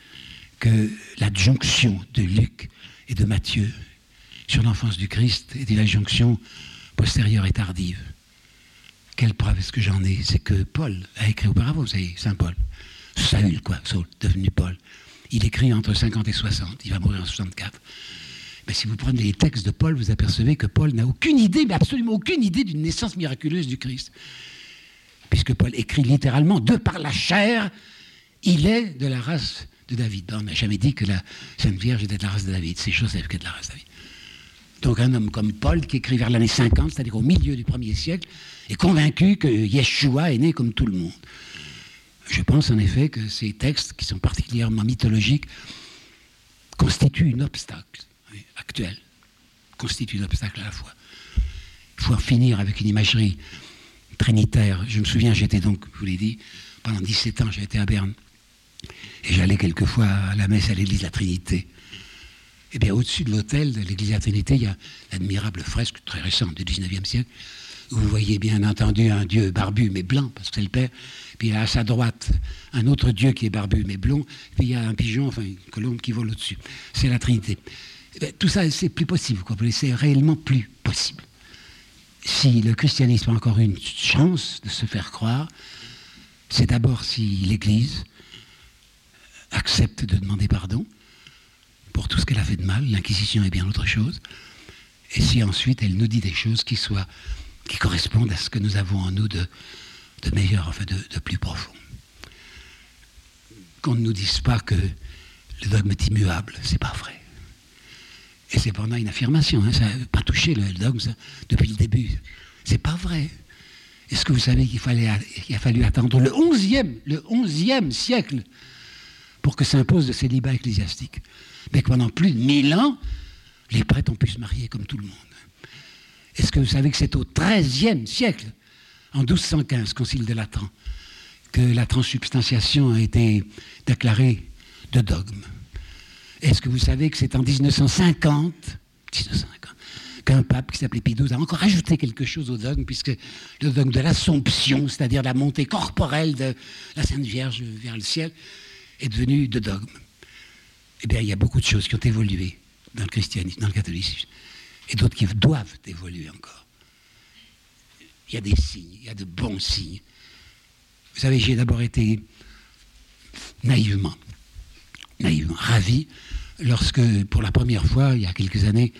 que l'adjonction de Luc et de Matthieu sur l'enfance du Christ est une adjonction postérieure et tardive. Quelle preuve est-ce que j'en ai? C'est que Paul a écrit auparavant, vous savez, Saint Paul. Saül, quoi, Saul, devenu Paul. Il écrit entre 50 et 60, il va mourir en 64. Mais si vous prenez les textes de Paul, vous apercevez que Paul n'a aucune idée, mais absolument aucune idée d'une naissance miraculeuse du Christ. Puisque Paul écrit littéralement, de par la chair, il est de la race de David. On n'a jamais dit que la Sainte Vierge était de la race de David. C'est Joseph qui est de la race de David. Donc un homme comme Paul, qui écrit vers l'année 50, c'est-à-dire au milieu du premier siècle, est convaincu que Yeshua est né comme tout le monde. Je pense en effet que ces textes, qui sont particulièrement mythologiques, constituent un obstacle actuel, constituent un obstacle à la fois. Il faut en finir avec une imagerie trinitaire. Je me souviens, j'étais donc, je vous l'ai dit, pendant 17 ans, j'ai été à Berne. Et j'allais quelquefois à la messe à l'église de la Trinité. Eh bien, au-dessus de l'hôtel de l'église de la Trinité, il y a l'admirable fresque très récente du 19e siècle, où vous voyez bien entendu un dieu barbu mais blanc, parce que c'est le Père. Puis il a à sa droite un autre dieu qui est barbu mais blond. Puis il y a un pigeon, enfin une colombe qui vole au-dessus. C'est la Trinité. Eh tout ça, c'est plus possible. C'est réellement plus possible. Si le christianisme a encore une chance de se faire croire, c'est d'abord si l'Église accepte de demander pardon pour tout ce qu'elle a fait de mal, l'inquisition est bien autre chose, et si ensuite elle nous dit des choses qui soient qui correspondent à ce que nous avons en nous de, de meilleur, enfin de, plus profond. Qu'on ne nous dise pas que le dogme est immuable, c'est pas vrai. Et c'est pendant une affirmation, hein, ça n'a pas touché le dogme depuis le début. C'est pas vrai. Est-ce que vous savez qu'il a fallu attendre le 11e, le 11e siècle pour que s'impose le célibat ecclésiastique Mais que pendant plus de 1000 ans, les prêtres ont pu se marier comme tout le monde. Est-ce que vous savez que c'est au XIIIe siècle, en 1215, concile de Latran, que la transsubstantiation a été déclarée de dogme? Est-ce que vous savez que c'est en 1950, 1950 qu'un pape qui s'appelait Pie a encore ajouté quelque chose au dogme, puisque le dogme de l'Assomption, c'est-à-dire la montée corporelle de la Sainte Vierge vers le ciel, est devenu de dogme. Eh bien, il y a beaucoup de choses qui ont évolué dans le christianisme, dans le catholicisme et d'autres qui doivent évoluer encore. Il y a des signes, il y a de bons signes. Vous savez, j'ai d'abord été naïvement, naïvement ravi lorsque, pour la première fois, il y a quelques années,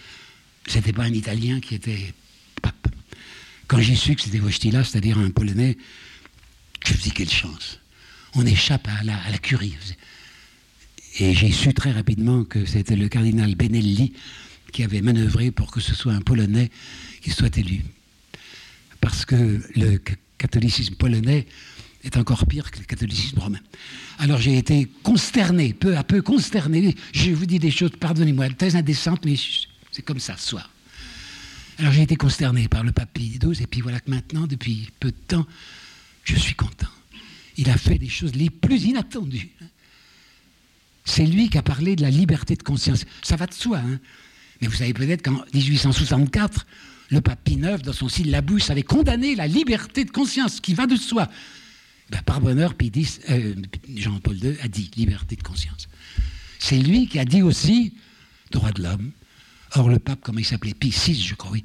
ce n'était pas un Italien qui était pape. Quand j'ai su que c'était Wojtyla, c'est-à-dire un Polonais, je me dit quelle chance. On échappe à la, curie. Et j'ai su très rapidement que c'était le cardinal Benelli, qui avait manœuvré pour que ce soit un Polonais qui soit élu. Parce que le catholicisme polonais est encore pire que le catholicisme romain. Alors j'ai été consterné, peu à peu consterné. Je vous dis des choses, pardonnez-moi, très indécentes, mais c'est comme ça, soit. Alors j'ai été consterné par le pape Pie XII, et puis voilà que maintenant, depuis peu de temps, je suis content. Il a fait des choses les plus inattendues. C'est lui qui a parlé de la liberté de conscience. Ça va de soi. Hein mais vous savez peut-être qu'en 1864, le pape Pie IX, dans son syllabus, avait condamné la liberté de conscience, qui va de soi. Ben, par bonheur, euh, Jean-Paul II a dit liberté de conscience. C'est lui qui a dit aussi droit de l'homme. Or, le pape, comment il s'appelait? Pie VI, je crois,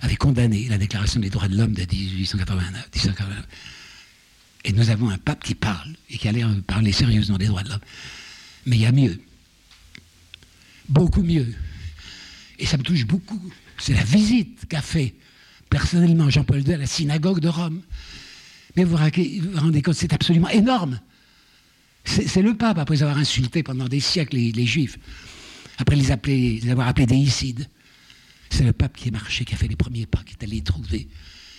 avait condamné la déclaration des droits de l'homme de 1889, 1889. Et nous avons un pape qui parle, et qui a l'air de parler sérieusement des droits de l'homme. Mais il y a mieux. Beaucoup mieux et ça me touche beaucoup, c'est la visite qu'a fait personnellement Jean-Paul II à la synagogue de Rome. Mais vous vous rendez compte, c'est absolument énorme. C'est le pape, après avoir insulté pendant des siècles les, juifs, après les, avoir appelés déicides. C'est le pape qui est marché, qui a fait les premiers pas, qui est allé les trouver.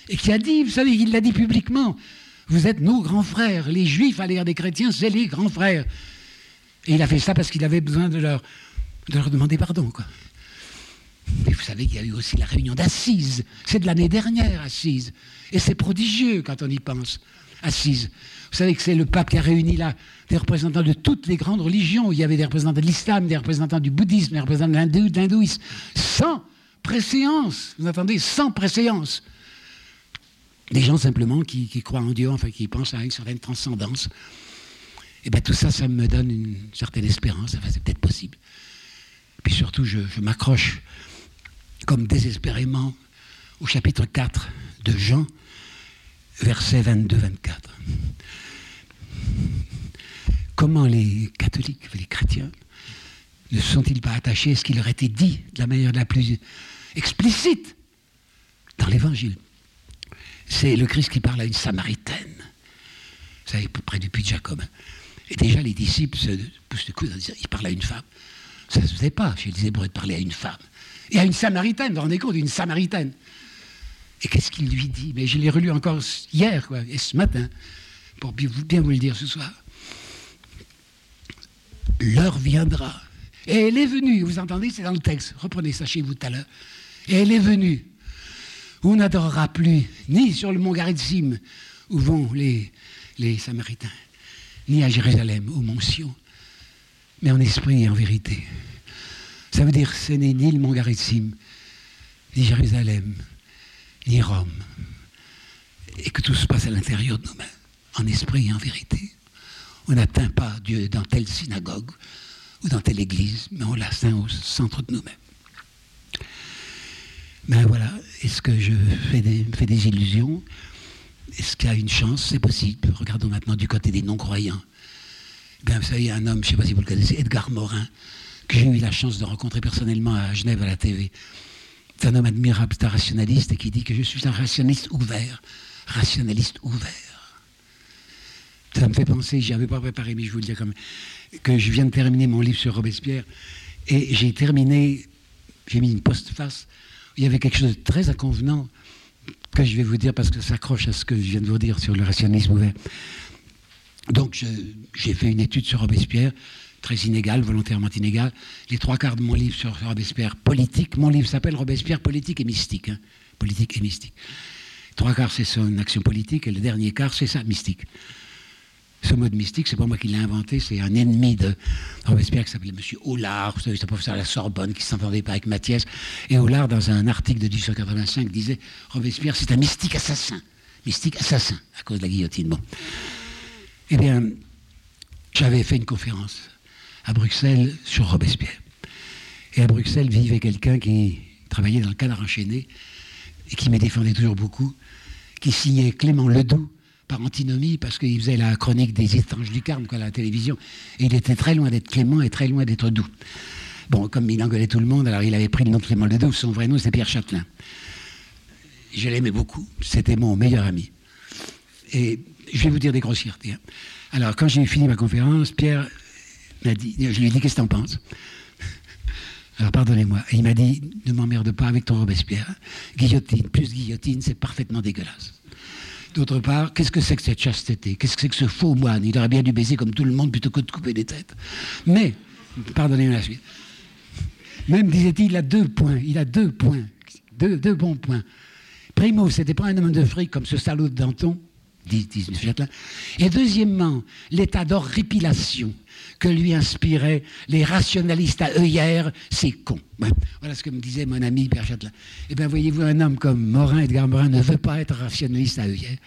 Et qui a dit, vous savez, il l'a dit publiquement, vous êtes nos grands frères. Les juifs, à l'ère des chrétiens, c'est les grands frères. Et il a fait ça parce qu'il avait besoin de leur, de leur demander pardon. Quoi. Mais vous savez qu'il y a eu aussi la réunion d'Assises. C'est de l'année dernière, Assises. Et c'est prodigieux quand on y pense. Assises. Vous savez que c'est le pape qui a réuni là des représentants de toutes les grandes religions. Il y avait des représentants de l'islam, des représentants du bouddhisme, des représentants de l'hindouisme. Sans préséance. Vous entendez Sans préséance. Des gens simplement qui, croient en Dieu, enfin qui pensent à une certaine transcendance. Et eh bien tout ça, ça me donne une certaine espérance. Enfin, c'est peut-être possible. Puis surtout, je, m'accroche comme désespérément au chapitre 4 de Jean, versets 22-24. Comment les catholiques, les chrétiens, ne sont-ils pas attachés à ce qui leur a été dit de la manière la plus explicite dans l'Évangile? C'est le Christ qui parle à une Samaritaine. Vous savez, près du puits de Jacob. Et déjà, les disciples se poussent le coude en disant il parle à une femme. Ça ne se faisait pas chez les Hébreux de parler à une femme. Et à une Samaritaine, vous vous rendez compte, une Samaritaine. Et qu'est-ce qu'il lui dit? Mais je l'ai relu encore hier, quoi, et ce matin, pour bien vous le dire ce soir. L'heure viendra. Et elle est venue, vous entendez, c'est dans le texte. Reprenez ça chez vous tout à l'heure. Et elle est venue. On n'adorera plus, ni sur le mont Garizim, où vont les, Samaritains, ni à Jérusalem, au mont mais en esprit et en vérité. Ça veut dire ce n'est ni le mont Garizim, ni Jérusalem, ni Rome. Et que tout se passe à l'intérieur de nous-mêmes, en esprit et en vérité. On n'atteint pas Dieu dans telle synagogue ou dans telle église, mais on l'atteint au centre de nous-mêmes. Ben voilà, est-ce que je fais des, illusions? Est-ce qu'il y a une chance? C'est possible. Regardons maintenant du côté des non-croyants. Vous savez, un homme, je ne sais pas si vous le connaissez, Edgar Morin, que j'ai eu la chance de rencontrer personnellement à Genève à la TV. C'est un homme admirable, c'est un rationaliste et qui dit que je suis un rationaliste ouvert. Rationaliste ouvert. Ça me fait penser, j'y avais pas préparé, mais je vous le dis quand même, que je viens de terminer mon livre sur Robespierre et j'ai terminé, j'ai mis une postface. Il y avait quelque chose de très inconvenant que je vais vous dire parce que ça s'accroche à ce que je viens de vous dire sur le rationalisme ouvert. Donc j'ai fait une étude sur Robespierre très inégal, volontairement inégal. Les trois quarts de mon livre sur Robespierre politique, mon livre s'appelle Robespierre politique et mystique. Hein. politique et mystique. Trois quarts, c'est son action politique, et le dernier quart, c'est ça, mystique. Ce mot de mystique, c'est pas moi qui l'ai inventé, c'est un ennemi de Robespierre qui s'appelait M. Hollard, vous savez, c'est un professeur à la Sorbonne qui ne s'entendait pas avec Mathias. Et Hollard, dans un article de 1885, disait Robespierre, c'est un mystique assassin. Mystique assassin, à cause de la guillotine. Bon. Eh bien, j'avais fait une conférence à Bruxelles sur Robespierre. Et à Bruxelles vivait quelqu'un qui travaillait dans le canard enchaîné et qui me défendait toujours beaucoup, qui signait Clément Ledoux par antinomie parce qu'il faisait la chronique des étranges du Carme à la télévision. Et il était très loin d'être Clément et très loin d'être doux. Bon, comme il engueulait tout le monde, alors il avait pris le nom de Clément Ledoux, son vrai nom c'est Pierre Châtelain. Je l'aimais beaucoup, c'était mon meilleur ami. Et je vais vous dire des grossièretés. Hein. Alors, quand j'ai fini ma conférence, Pierre dit, je lui ai dit, qu'est-ce que t'en penses? Alors pardonnez-moi. Il m'a dit, ne m'emmerde pas avec ton Robespierre. Guillotine, plus guillotine, c'est parfaitement dégueulasse. D'autre part, qu'est-ce que c'est que cette chasteté? Qu'est-ce que c'est que ce faux moine? Il aurait bien dû baiser comme tout le monde plutôt que de couper des têtes. Mais, pardonnez-moi la suite. Même, disait-il, il a deux points. Il a deux points. Deux, bons points. Primo, c'était pas un homme de fric comme ce salaud de Danton, dit, dit. Et deuxièmement, l'état d'horripilation que lui inspiraient les rationalistes à œillères, c'est con. Voilà ce que me disait mon ami Pierre Châtelain. Eh bien, voyez-vous, un homme comme Morin, Edgar Morin, ne veut pas être rationaliste à œillères.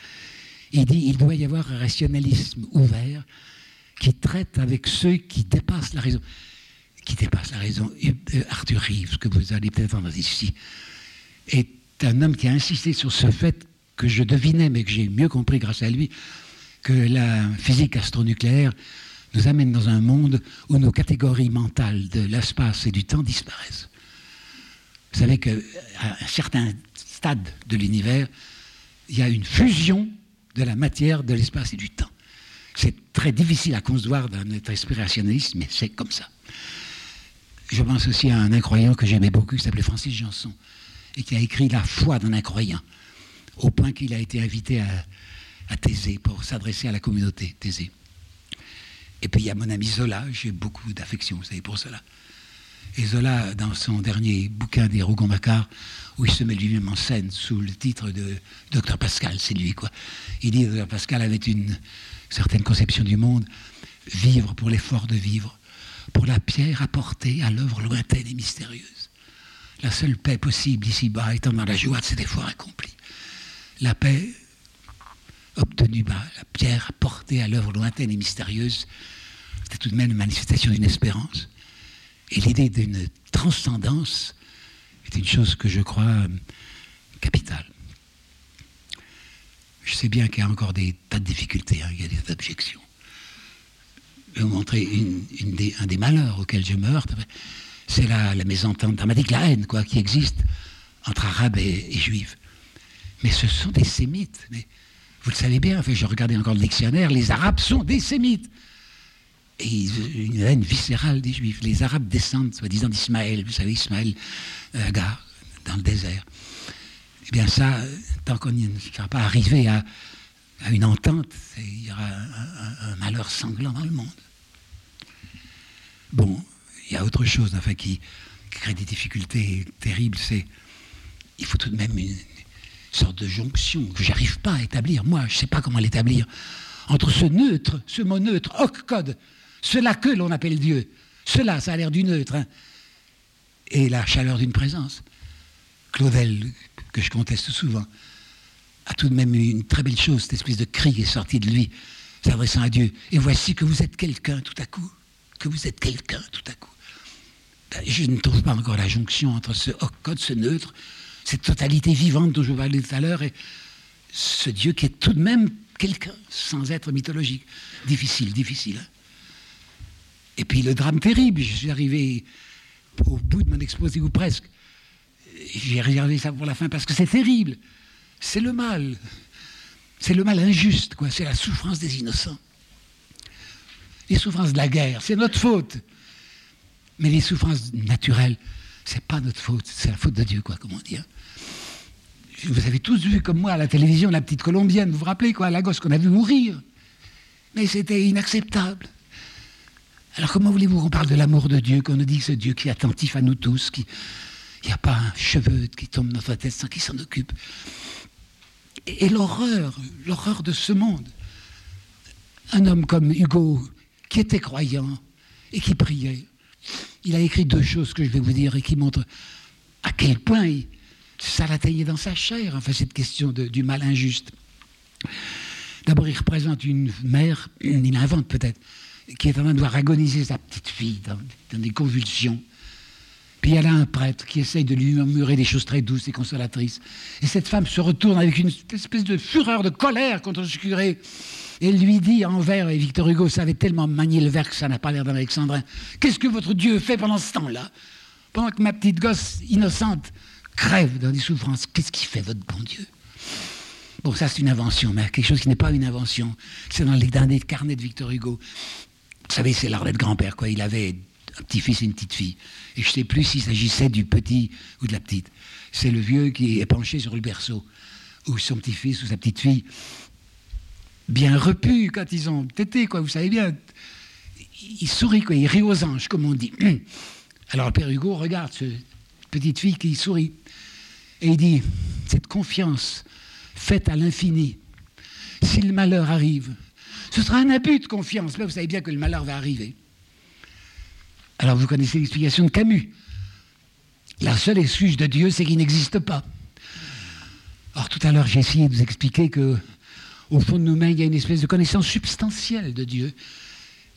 Il dit il doit y avoir un rationalisme ouvert qui traite avec ceux qui dépassent la raison. Qui dépassent la raison. Euh, Arthur Rives, que vous allez peut-être entendre ici, est un homme qui a insisté sur ce fait que je devinais, mais que j'ai mieux compris grâce à lui, que la physique astronucléaire nous amène dans un monde où nos catégories mentales de l'espace et du temps disparaissent. Vous savez qu'à un certain stade de l'univers, il y a une fusion de la matière, de l'espace et du temps. C'est très difficile à concevoir dans notre esprit rationaliste, mais c'est comme ça. Je pense aussi à un incroyant que j'aimais beaucoup, qui s'appelait Francis Janson, et qui a écrit La foi d'un incroyant, au point qu'il a été invité à, à Thésée pour s'adresser à la communauté Thésée. Et puis il y a mon ami Zola, j'ai beaucoup d'affection, vous savez, pour cela. Et Zola, dans son dernier bouquin des Rougon-Macquart, où il se met lui-même en scène sous le titre de Docteur Pascal, c'est lui quoi. Il dit Docteur Pascal avait une certaine conception du monde, vivre pour l'effort de vivre, pour la pierre apportée à l'œuvre lointaine et mystérieuse. La seule paix possible ici-bas étant dans la joie de cet effort accompli. La paix obtenue par la pierre apportée à l'œuvre lointaine et mystérieuse, c'était tout de même une manifestation d'une espérance. Et l'idée d'une transcendance est une chose que je crois capitale. Je sais bien qu'il y a encore des tas de difficultés, hein, il y a des objections. Je vais vous montrer un des malheurs auxquels je me heurte. C'est la, la, mésentente dramatique, la haine quoi, qui existe entre arabes et, juifs. Mais ce sont des sémites. Vous le savez bien, enfin, je regardais encore le dictionnaire, les arabes sont des sémites. Et une haine viscérale des juifs. Les arabes descendent, soi-disant, d'Ismaël. Vous savez, Ismaël, Agar, dans le désert. Eh bien ça, tant qu'on ne sera pas arrivé à, une entente, il y aura un, malheur sanglant dans le monde. Bon, il y a autre chose enfin, qui, crée des difficultés terribles, c'est il faut tout de même une, sorte de jonction que j'arrive pas à établir, moi, je ne sais pas comment l'établir, entre ce neutre, ce mot neutre, hoc code, cela que l'on appelle Dieu, cela, ça a l'air du neutre, hein, et la chaleur d'une présence. Claudel, que je conteste souvent, a tout de même eu une très belle chose, cette espèce de cri qui est sorti de lui, s'adressant à Dieu. Et voici que vous êtes quelqu'un tout à coup, que vous êtes quelqu'un tout à coup. Ben, je ne trouve pas encore la jonction entre ce code, ce neutre, cette totalité vivante dont je vous parlais tout à l'heure, et ce Dieu qui est tout de même quelqu'un, sans être mythologique. Difficile, difficile. Hein. et puis le drame terrible, je suis arrivé au bout de mon exposé, ou presque, j'ai réservé ça pour la fin parce que c'est terrible. C'est le mal. C'est le mal injuste, quoi. C'est la souffrance des innocents. Les souffrances de la guerre, c'est notre faute. Mais les souffrances naturelles, c'est pas notre faute, c'est la faute de Dieu, quoi, comment dire. Vous avez tous vu, comme moi, à la télévision, la petite colombienne, vous vous rappelez, quoi, la gosse qu'on a vu mourir. Mais c'était inacceptable. Alors comment voulez-vous qu'on parle de l'amour de Dieu, qu'on nous dise ce Dieu qui est attentif à nous tous, qui, n'y a pas un cheveu qui tombe dans notre tête sans qu'il s'en occupe. Et, l'horreur, l'horreur de ce monde. Un homme comme Hugo, qui était croyant et qui priait, il a écrit deux choses que je vais vous dire et qui montrent à quel point ça l'atteignait dans sa chair, enfin cette question du mal injuste. D'abord, il représente une mère, il invente peut-être, qui est en train de voir agoniser sa petite fille dans des convulsions. Puis elle a un prêtre qui essaye de lui murmurer des choses très douces et consolatrices. Et cette femme se retourne avec une espèce de fureur, de colère contre ce curé. Et lui dit en vers, et Victor Hugo savait tellement manier le vers que ça n'a pas l'air d'un alexandrin, qu'est-ce que votre Dieu fait pendant ce temps-là? Pendant que ma petite gosse innocente crève dans des souffrances, qu'est-ce qu'il fait votre bon Dieu? Bon, ça c'est une invention, mais quelque chose qui n'est pas une invention. C'est dans les derniers carnets de Victor Hugo. Vous savez, c'est l'art d'être grand-père, quoi. Il avait un petit-fils et une petite fille. Et je ne sais plus s'il s'agissait du petit ou de la petite. C'est le vieux qui est penché sur le berceau, ou son petit-fils ou sa petite-fille, bien repu quand ils ont tété, quoi, vous savez bien. Il sourit, quoi, il rit aux anges, comme on dit. Alors le père Hugo regarde cette petite fille qui sourit. Et il dit, cette confiance faite à l'infini, si le malheur arrive, ce sera un abus de confiance. Là, vous savez bien que le malheur va arriver. Alors vous connaissez l'explication de Camus. La seule excuse de Dieu, c'est qu'il n'existe pas. Or, tout à l'heure, j'ai essayé de vous expliquer que, au fond de nous-mêmes, il y a une espèce de connaissance substantielle de Dieu.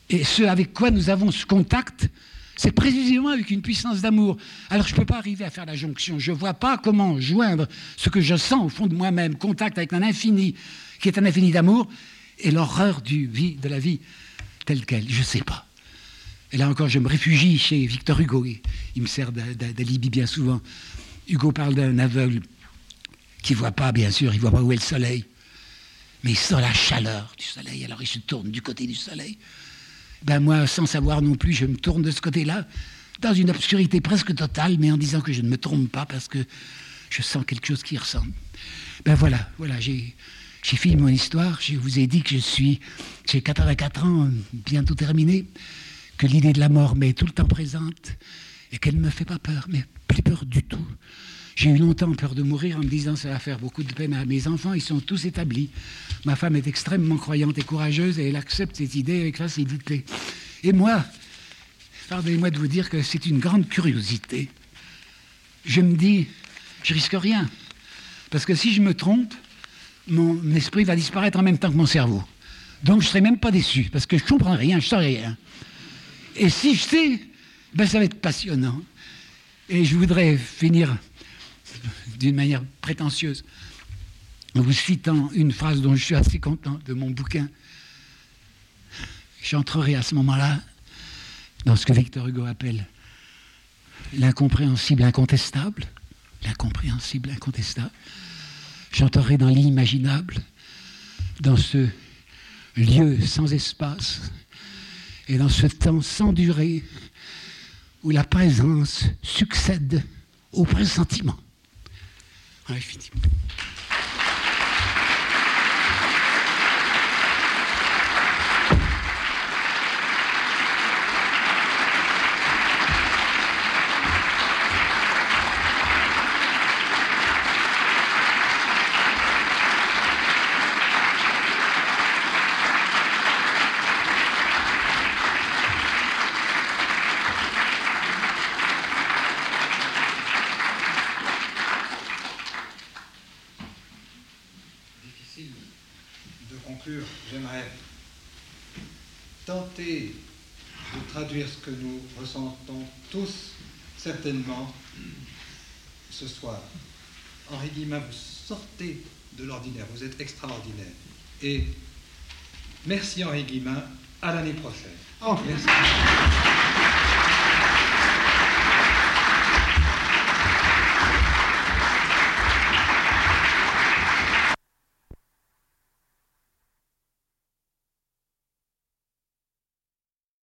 Et ce avec quoi nous avons ce contact, c'est précisément avec une puissance d'amour. Alors, je ne peux pas arriver à faire la jonction. Je ne vois pas comment joindre ce que je sens au fond de moi-même, contact avec un infini, qui est un infini d'amour, et l'horreur de la vie telle qu'elle. Je ne sais pas. Et là encore, je me réfugie chez Victor Hugo. Il me sert d'alibi bien souvent. Hugo parle d'un aveugle qui ne voit pas, bien sûr, il ne voit pas où est le soleil. Mais il sent la chaleur du soleil, alors il se tourne du côté du soleil. Ben moi, sans savoir non plus, je me tourne de ce côté-là, dans une obscurité presque totale, mais en disant que je ne me trompe pas parce que je sens quelque chose qui ressemble. Ben voilà, voilà, j'ai, fini mon histoire. Je vous ai dit que je suis, j'ai 84 ans, bientôt terminé que l'idée de la mort m'est tout le temps présente et qu'elle ne me fait pas peur, mais plus peur du tout. J'ai eu longtemps peur de mourir en me disant ça va faire beaucoup de peine à mes enfants, ils sont tous établis. Ma femme est extrêmement croyante et courageuse et elle accepte cette idée avec facilité. Et moi, pardonnez-moi de vous dire que c'est une grande curiosité. Je me dis, je risque rien. Parce que si je me trompe, mon esprit va disparaître en même temps que mon cerveau. Donc je ne serai même pas déçu, parce que je ne comprends rien, je ne sais rien. Et si je sais, ben, ça va être passionnant. Et je voudrais finir d'une manière prétentieuse en vous citant une phrase dont je suis assez content de mon bouquin. J'entrerai à ce moment-là dans ce que Victor Hugo appelle l'incompréhensible incontestable. L'incompréhensible incontestable. J'entrerai dans l'inimaginable, dans ce lieu sans espace et dans ce temps sans durée où la présence succède au pressentiment. Fini. ce que nous ressentons tous certainement ce soir. Henri Guillemin, vous sortez de l'ordinaire, vous êtes extraordinaire. Et merci Henri Guillemin, à l'année prochaine.